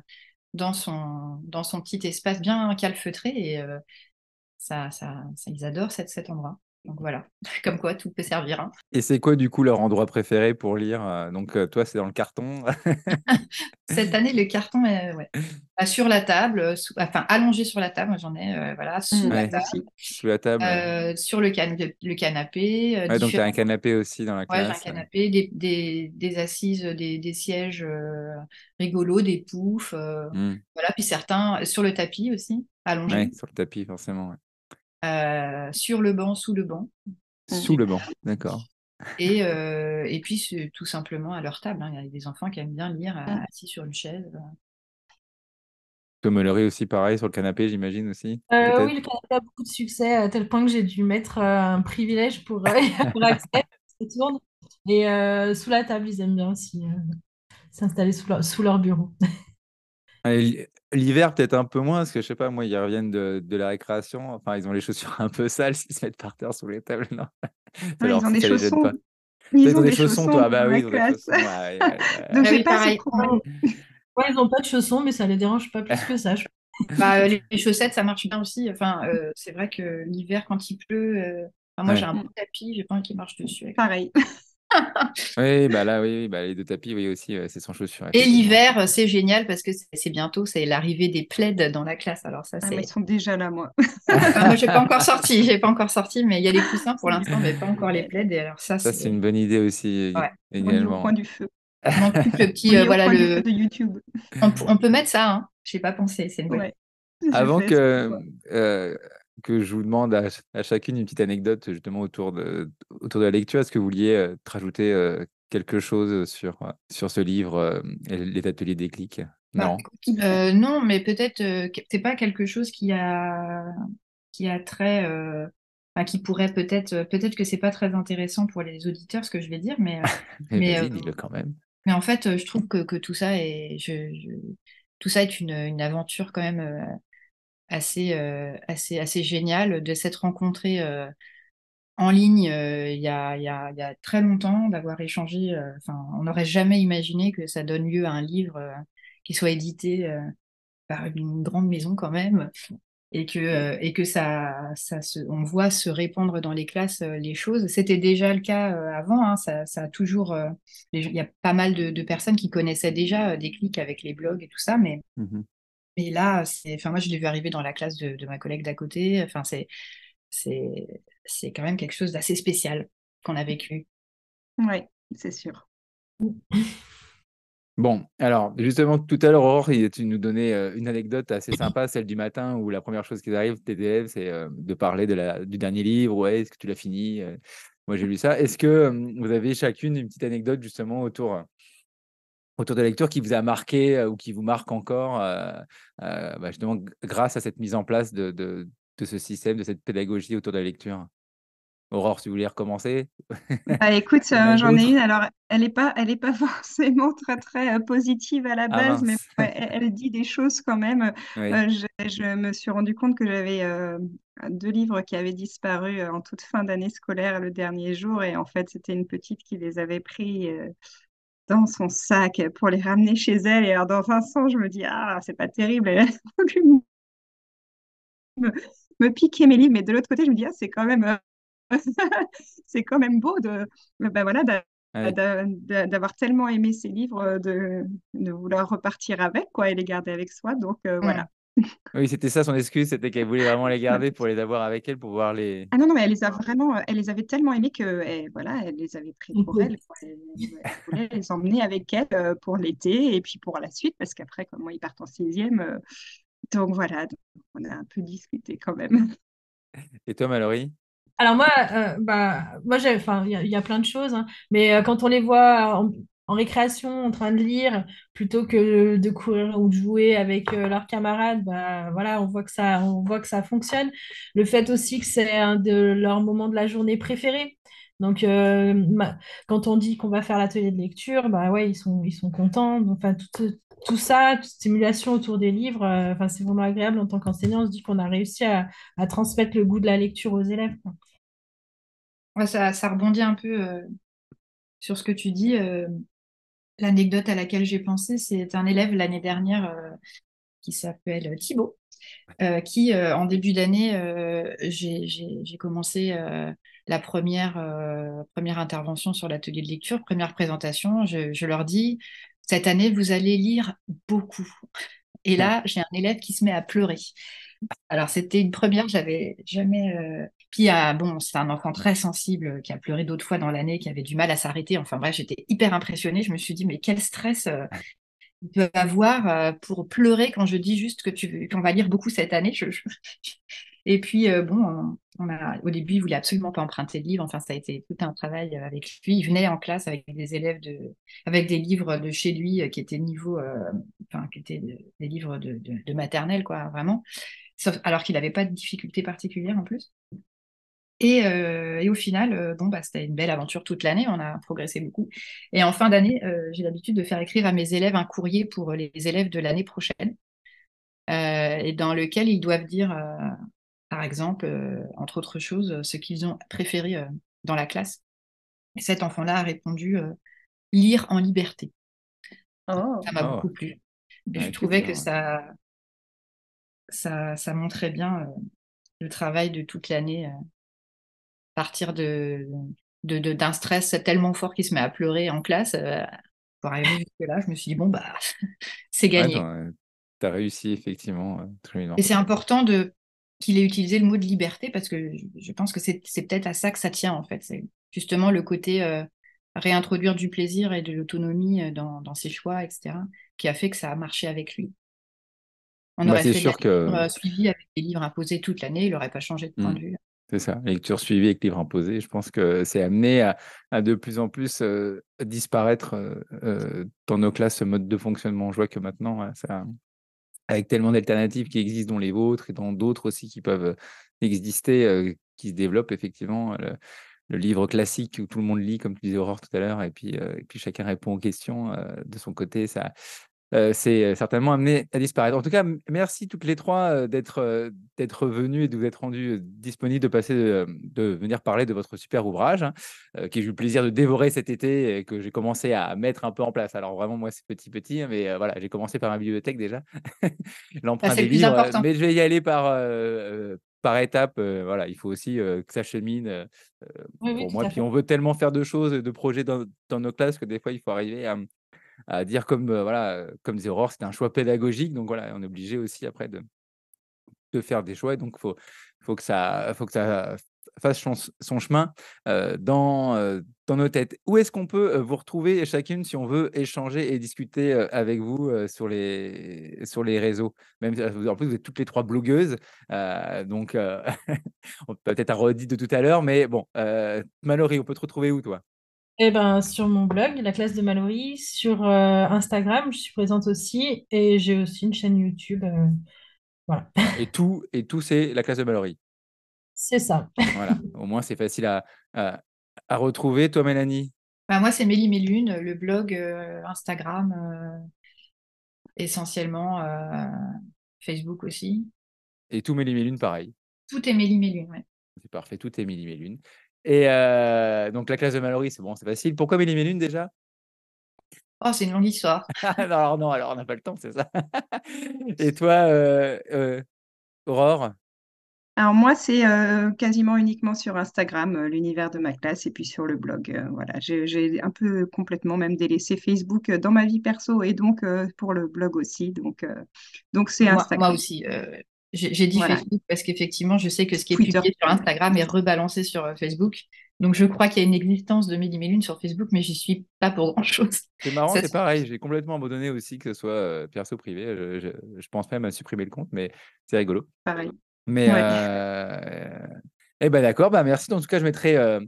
dans son, dans son petit espace bien calfeutré et euh, ça, ça, ça- ils adorent cet endroit. Donc voilà, comme quoi tout peut servir. hein. Et c'est quoi, du coup, leur endroit préféré pour lire euh, Donc, euh, toi, c'est dans le carton? Cette année, le carton est ouais, bah, sur la table, euh, sous- enfin allongé sur la table, j'en ai, euh, voilà, sous la Ouais. table. Sous la table. euh, sur le, can- le canapé, euh, Ouais, donc, tu as un canapé aussi dans la Ouais, j'ai un classe. canapé, des, des, des assises, des, des sièges euh, rigolos, des poufs, euh, Hmm. voilà, puis certains sur le tapis aussi, allongés, Ouais, sur le tapis, forcément. Euh, sur le banc, sous le banc, Sous le banc, d'accord. et, euh, et puis tout simplement à leur table. hein. Il y a des enfants qui aiment bien lire euh, Mm. assis sur une chaise. Tom Mullery aussi, pareil, sur le canapé, j'imagine aussi. Euh, oui, le canapé a beaucoup de succès, à tel point que j'ai dû mettre un privilège pour, euh, pour accès. Ça tourne. Et euh, sous la table, ils aiment bien aussi euh, s'installer sous leur, sous leur bureau. Allez, l- L'hiver, peut-être un peu moins, parce que je sais pas, moi, ils reviennent de, de la récréation. Enfin, ils ont les chaussures un peu sales, ils se mettent par terre sous les tables. Non, Ouais, ils ont des chaussons. pas. Ils Ils ont ont des des chaussons, toi? Ah bah oui, ils ont des chaussons. ouais, ouais, ouais. Donc, Ah j'ai oui, pas pareil. Ouais, ils n'ont pas de chaussons, mais ça les dérange pas plus que ça. je Bah, euh, les, les chaussettes, ça marche bien aussi. Enfin, euh, c'est vrai que l'hiver, quand il pleut, euh, enfin, moi Ouais. j'ai un beau tapis, j'ai pas envie qu'il marche dessus. avec- Pareil. Oui, bah là, oui, oui, bah, les deux tapis, oui, aussi, c'est sans chaussures. Et l'hiver, euh, c'est génial parce que c'est bientôt, c'est l'arrivée des plaids dans la classe. Alors ça, Ah, mais ils sont déjà là, moi. Enfin, moi, j'ai pas encore sorti, j'ai pas encore sorti, mais il y a les coussins pour l'instant, mais pas encore les plaids. Et alors ça, Ça, c'est une bonne idée aussi, Ouais. On est au coin du feu. Le petit, On euh, est au voilà coin du le. feu de YouTube. On, peut mettre ça, hein. J'ai pas pensé, c'est une bonne. Ouais. Avant que, euh, que je vous demande à, ch- à chacune une petite anecdote justement autour de, autour de la lecture, est-ce que vous vouliez euh, te rajouter euh, quelque chose sur, sur ce livre, euh, les ateliers déclic? Bah, Non? euh, non, mais peut-être que c'est pas quelque chose qui a qui a très enfin, qui pourrait peut-être peut-être que c'est pas très intéressant pour les auditeurs ce que je vais dire, mais Mais mais, vas-y, dis-le quand même. mais en fait je trouve que, que tout ça est je, je- tout ça est une, une aventure quand même assez euh, assez assez géniale de s'être rencontrés euh, en ligne euh, il y a, il y a, il y a très longtemps, d'avoir échangé. Enfin, on n'aurait jamais imaginé que ça donne lieu à un livre qui soit édité par une grande maison quand même, et que, et que ça, ça se, on voit se répandre dans les classes les choses. C'était déjà le cas avant, hein, ça, ça a toujours. il y a pas mal de, de personnes qui connaissaient déjà des clics avec les blogs et tout ça, mais Mhm. Mais là, c'est, enfin, moi, je l'ai vu arriver dans la classe de, de ma collègue d'à côté. Enfin, c'est, c'est, c'est quand même quelque chose d'assez spécial qu'on a vécu. Oui, c'est sûr. Bon, alors justement, tout à l'heure, Aurore, tu nous donnais euh, une anecdote assez sympa, celle du matin où la première chose qui arrive, tes élèves, c'est euh, de parler de la, du dernier livre. Ouais, est-ce que tu l'as fini? Euh, Moi, j'ai lu ça. Est-ce que euh, vous avez chacune une petite anecdote justement autour, euh, autour de la lecture qui vous a marqué euh, ou qui vous marque encore, euh, euh, bah, justement, grâce à cette mise en place de, de, de ce système, de cette pédagogie autour de la lecture? Aurore, si vous voulez recommencer? Bah, écoute, j'en ai une. Alors, elle n'est pas, elle est pas forcément très, très positive à la Ah base, mais ouais, elle, elle dit des choses quand même. Oui. Euh, je, je me suis rendu compte que j'avais euh, deux livres qui avaient disparu euh, en toute fin d'année scolaire, le dernier jour, et en fait, c'était une petite qui les avait pris. Euh, dans son sac pour les ramener chez elle. Et alors, dans un sens, je me dis, ah, c'est pas terrible. Elle a voulu me, me piquer mes livres. Mais de l'autre côté, je me dis, ah, c'est quand même, c'est quand même beau de, ben voilà, d'avoir tellement aimé ces livres, de, de, vouloir repartir avec, quoi, et les garder avec soi. Donc, euh, voilà. Oui, c'était ça son excuse, c'était qu'elle voulait vraiment les garder pour les avoir avec elle, pour voir les. Ah non, non, mais elle les a vraiment, elle les avait tellement aimées que, eh, voilà, elle les avait pris pour elle. Elle, voulait les emmener avec elle euh, pour l'été et puis pour la suite, parce qu'après, comme moi, ils partent en sixième. Euh, donc voilà, on a un peu discuté quand même. Et toi, Mallory? Alors moi, euh, bah, moi enfin, il y, a plein de choses, hein. mais quand on les voit en, en récréation en train de lire plutôt que de courir ou de jouer avec euh, leurs camarades, bah, voilà, on voit que ça, fonctionne. Le fait aussi que c'est un de leurs moments de la journée préférés. Donc, euh, quand on dit qu'on va faire l'atelier de lecture, bah ouais, ils sont, ils sont contents. Tout, tout ça, toute stimulation autour des livres, euh, c'est vraiment agréable en tant qu'enseignant. On se dit qu'on a réussi à, transmettre le goût de la lecture aux élèves. Ça, ça, rebondit un peu sur ce que tu dis. L'anecdote à laquelle j'ai pensé, c'est un élève l'année dernière euh, qui s'appelle Thibaut, euh, qui, euh, en début d'année, j'ai commencé la première, première intervention sur l'atelier de lecture, première présentation. Je, je, leur dis, cette année, vous allez lire beaucoup. Et là, j'ai un élève qui se met à pleurer. Alors, c'était une première, j'avais jamais puis, bon, c'est un enfant très sensible euh, qui a pleuré d'autres fois dans l'année, qui avait du mal à s'arrêter. Enfin bref, j'étais hyper impressionnée. Je me suis dit, mais quel stress euh, il peut avoir euh, pour pleurer quand je dis juste que tu qu'on va lire beaucoup cette année. Et puis, bon, on a, au début, il voulait absolument pas emprunter de livres. Enfin, ça a été tout un travail avec lui. Il venait en classe avec des élèves de, avec des livres de chez lui qui étaient niveau, enfin, qui étaient des livres de, de maternelle, quoi, vraiment. Sauf, alors qu'il n'avait pas de difficultés particulières en plus. Euh, et, au final, euh, bon, bah, c'était une belle aventure toute l'année, on a progressé beaucoup. Et en fin d'année, euh, j'ai l'habitude de faire écrire à mes élèves un courrier pour les élèves de l'année prochaine, et dans lequel ils doivent dire, par exemple, entre autres choses, ce qu'ils ont préféré dans la classe. Et cet enfant-là a répondu lire en liberté. Oh. Ça m'a beaucoup plu. Et je trouvais que ça, ça, ça montrait bien le travail de toute l'année partir de, d'un stress tellement fort qu'il se met à pleurer en classe. Euh, pour arriver jusque-là, je me suis dit, bon, bah, c'est gagné. tu as réussi, effectivement. Euh, Et c'est important de qu'il ait utilisé le mot de liberté parce que je, pense que c'est, peut-être à ça que ça tient, en fait. C'est justement le côté euh, réintroduire du plaisir et de l'autonomie dans, dans, ses choix, etc., qui a fait que ça a marché avec lui. On bah, aurait fait sûr que... suivi avec des livres imposés toute l'année, il n'aurait pas changé de point de mmh. vue. C'est ça, lecture suivie avec livre imposé. Je pense que c'est amené à, de plus en plus disparaître dans nos classes ce mode de fonctionnement. Je vois que maintenant, avec tellement d'alternatives qui existent, dont les vôtres et dans d'autres aussi qui peuvent exister, qui se développent effectivement. Le, livre classique où tout le monde lit, comme tu disais Aurore tout à l'heure, et puis, et puis chacun répond aux questions de son côté, ça, euh, c'est euh, certainement amené à disparaître. En tout cas, merci toutes les trois euh, d'être d'être venues et de vous être rendues disponibles, de passer de, venir parler de votre super ouvrage, hein, qui j'ai eu le plaisir de dévorer cet été et que j'ai commencé à mettre un peu en place. Alors vraiment, moi, c'est petit petit, hein, mais voilà, j'ai commencé par ma bibliothèque déjà, l'emprunt ah, des livres, mais je vais y aller par par étapes. voilà, il faut aussi que ça chemine pour moi. Puis on veut tellement faire de choses, de projets dans, dans, nos classes que des fois, il faut arriver à à dire comme voilà comme c'est un choix pédagogique, donc voilà, on est obligé aussi après de, de faire des choix, donc faut faut que ça faut que ça fasse son, chemin dans, dans nos têtes. Où est-ce qu'on peut vous retrouver chacune si on veut échanger et discuter avec vous sur, les, sur les réseaux? Même en plus, vous êtes toutes les trois blogueuses, donc peut-être un redit de tout à l'heure, mais bon, Mallory, on peut te retrouver où toi? Eh ben, sur mon blog, la classe de Mallory, sur euh, Instagram, je suis présente aussi, et j'ai aussi une chaîne YouTube. Euh, voilà. Et tout, et tout c'est la classe de Mallory. C'est ça. Voilà, au moins c'est facile à, à, retrouver. Toi, Mélanie? Bah, Moi, c'est Mélie Mélune, le blog, euh, Instagram, essentiellement, Facebook aussi. Et tout Mélie Mélune, pareil. Tout est Mélie Mélune, oui. C'est parfait, tout est Mélie Mélune. Et euh, donc, la classe de Mallory, c'est bon, c'est facile. Pourquoi Mélie Mélune déjà? Oh, c'est une longue histoire. alors non, alors on n'a pas le temps, c'est ça. Et toi, euh, euh, Aurore? Alors moi, c'est euh, quasiment uniquement sur Instagram, euh, l'univers de ma classe, et puis sur le blog. euh, voilà, j'ai un peu complètement même délaissé Facebook dans ma vie perso et donc euh, pour le blog aussi. Donc euh, donc c'est Moi, moi Instagram. aussi. J'ai dit Voilà. Facebook parce qu'effectivement, je sais que ce qui est Twitter. publié sur Instagram est rebalancé sur euh, Facebook. Donc, je crois qu'il y a une existence de Mélie Mélune sur Facebook, mais j'y suis pas pour grand-chose. C'est marrant, c'est pareil, j'ai complètement abandonné aussi que ce soit euh, perso privé. Je, je- je pense même à supprimer le compte, mais c'est rigolo. Pareil. Mais Ouais. euh, eh ben d'accord, bah merci. En tout cas, je mettrai, euh,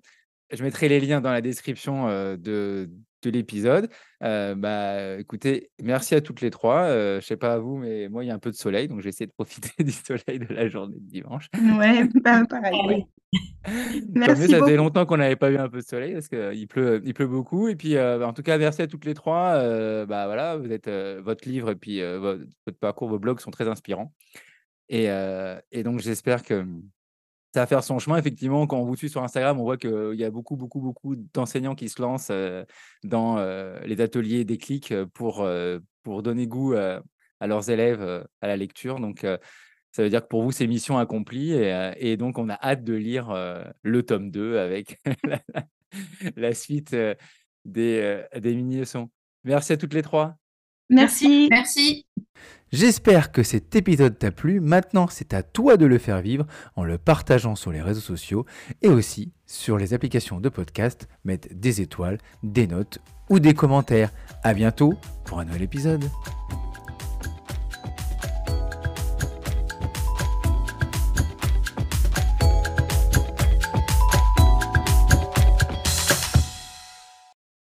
je mettrai les liens dans la description euh, de, de l'épisode. Euh, bah écoutez, merci à toutes les trois. Euh, je sais pas à vous, mais moi il y a un peu de soleil, donc j'ai essayé de profiter du soleil de la journée de dimanche. Ouais, bah, pareil. Ouais. mieux, ça faisait longtemps qu'on n'avait pas eu un peu de soleil parce qu'il pleut, il pleut beaucoup. Et puis, euh, bah, en tout cas, merci à toutes les trois. Euh, bah voilà, vous êtes euh, votre livre et puis euh, votre, votre parcours, vos blogs sont très inspirants. Et, euh, et donc, j'espère que ça va faire son chemin. Effectivement, quand on vous suit sur Instagram, on voit qu'il y a beaucoup, beaucoup, beaucoup d'enseignants qui se lancent euh, dans euh, les ateliers déclic pour, euh, pour donner goût à leurs élèves à la lecture. Donc, ça veut dire que pour vous, c'est mission accomplie. Et, donc, on a hâte de lire le tome 2 avec la, la suite des, des mini-leçons. Merci à toutes les trois. Merci. Merci. J'espère que cet épisode t'a plu. Maintenant, c'est à toi de le faire vivre en le partageant sur les réseaux sociaux et aussi sur les applications de podcast. Mettre des étoiles, des notes ou des commentaires. À bientôt pour un nouvel épisode.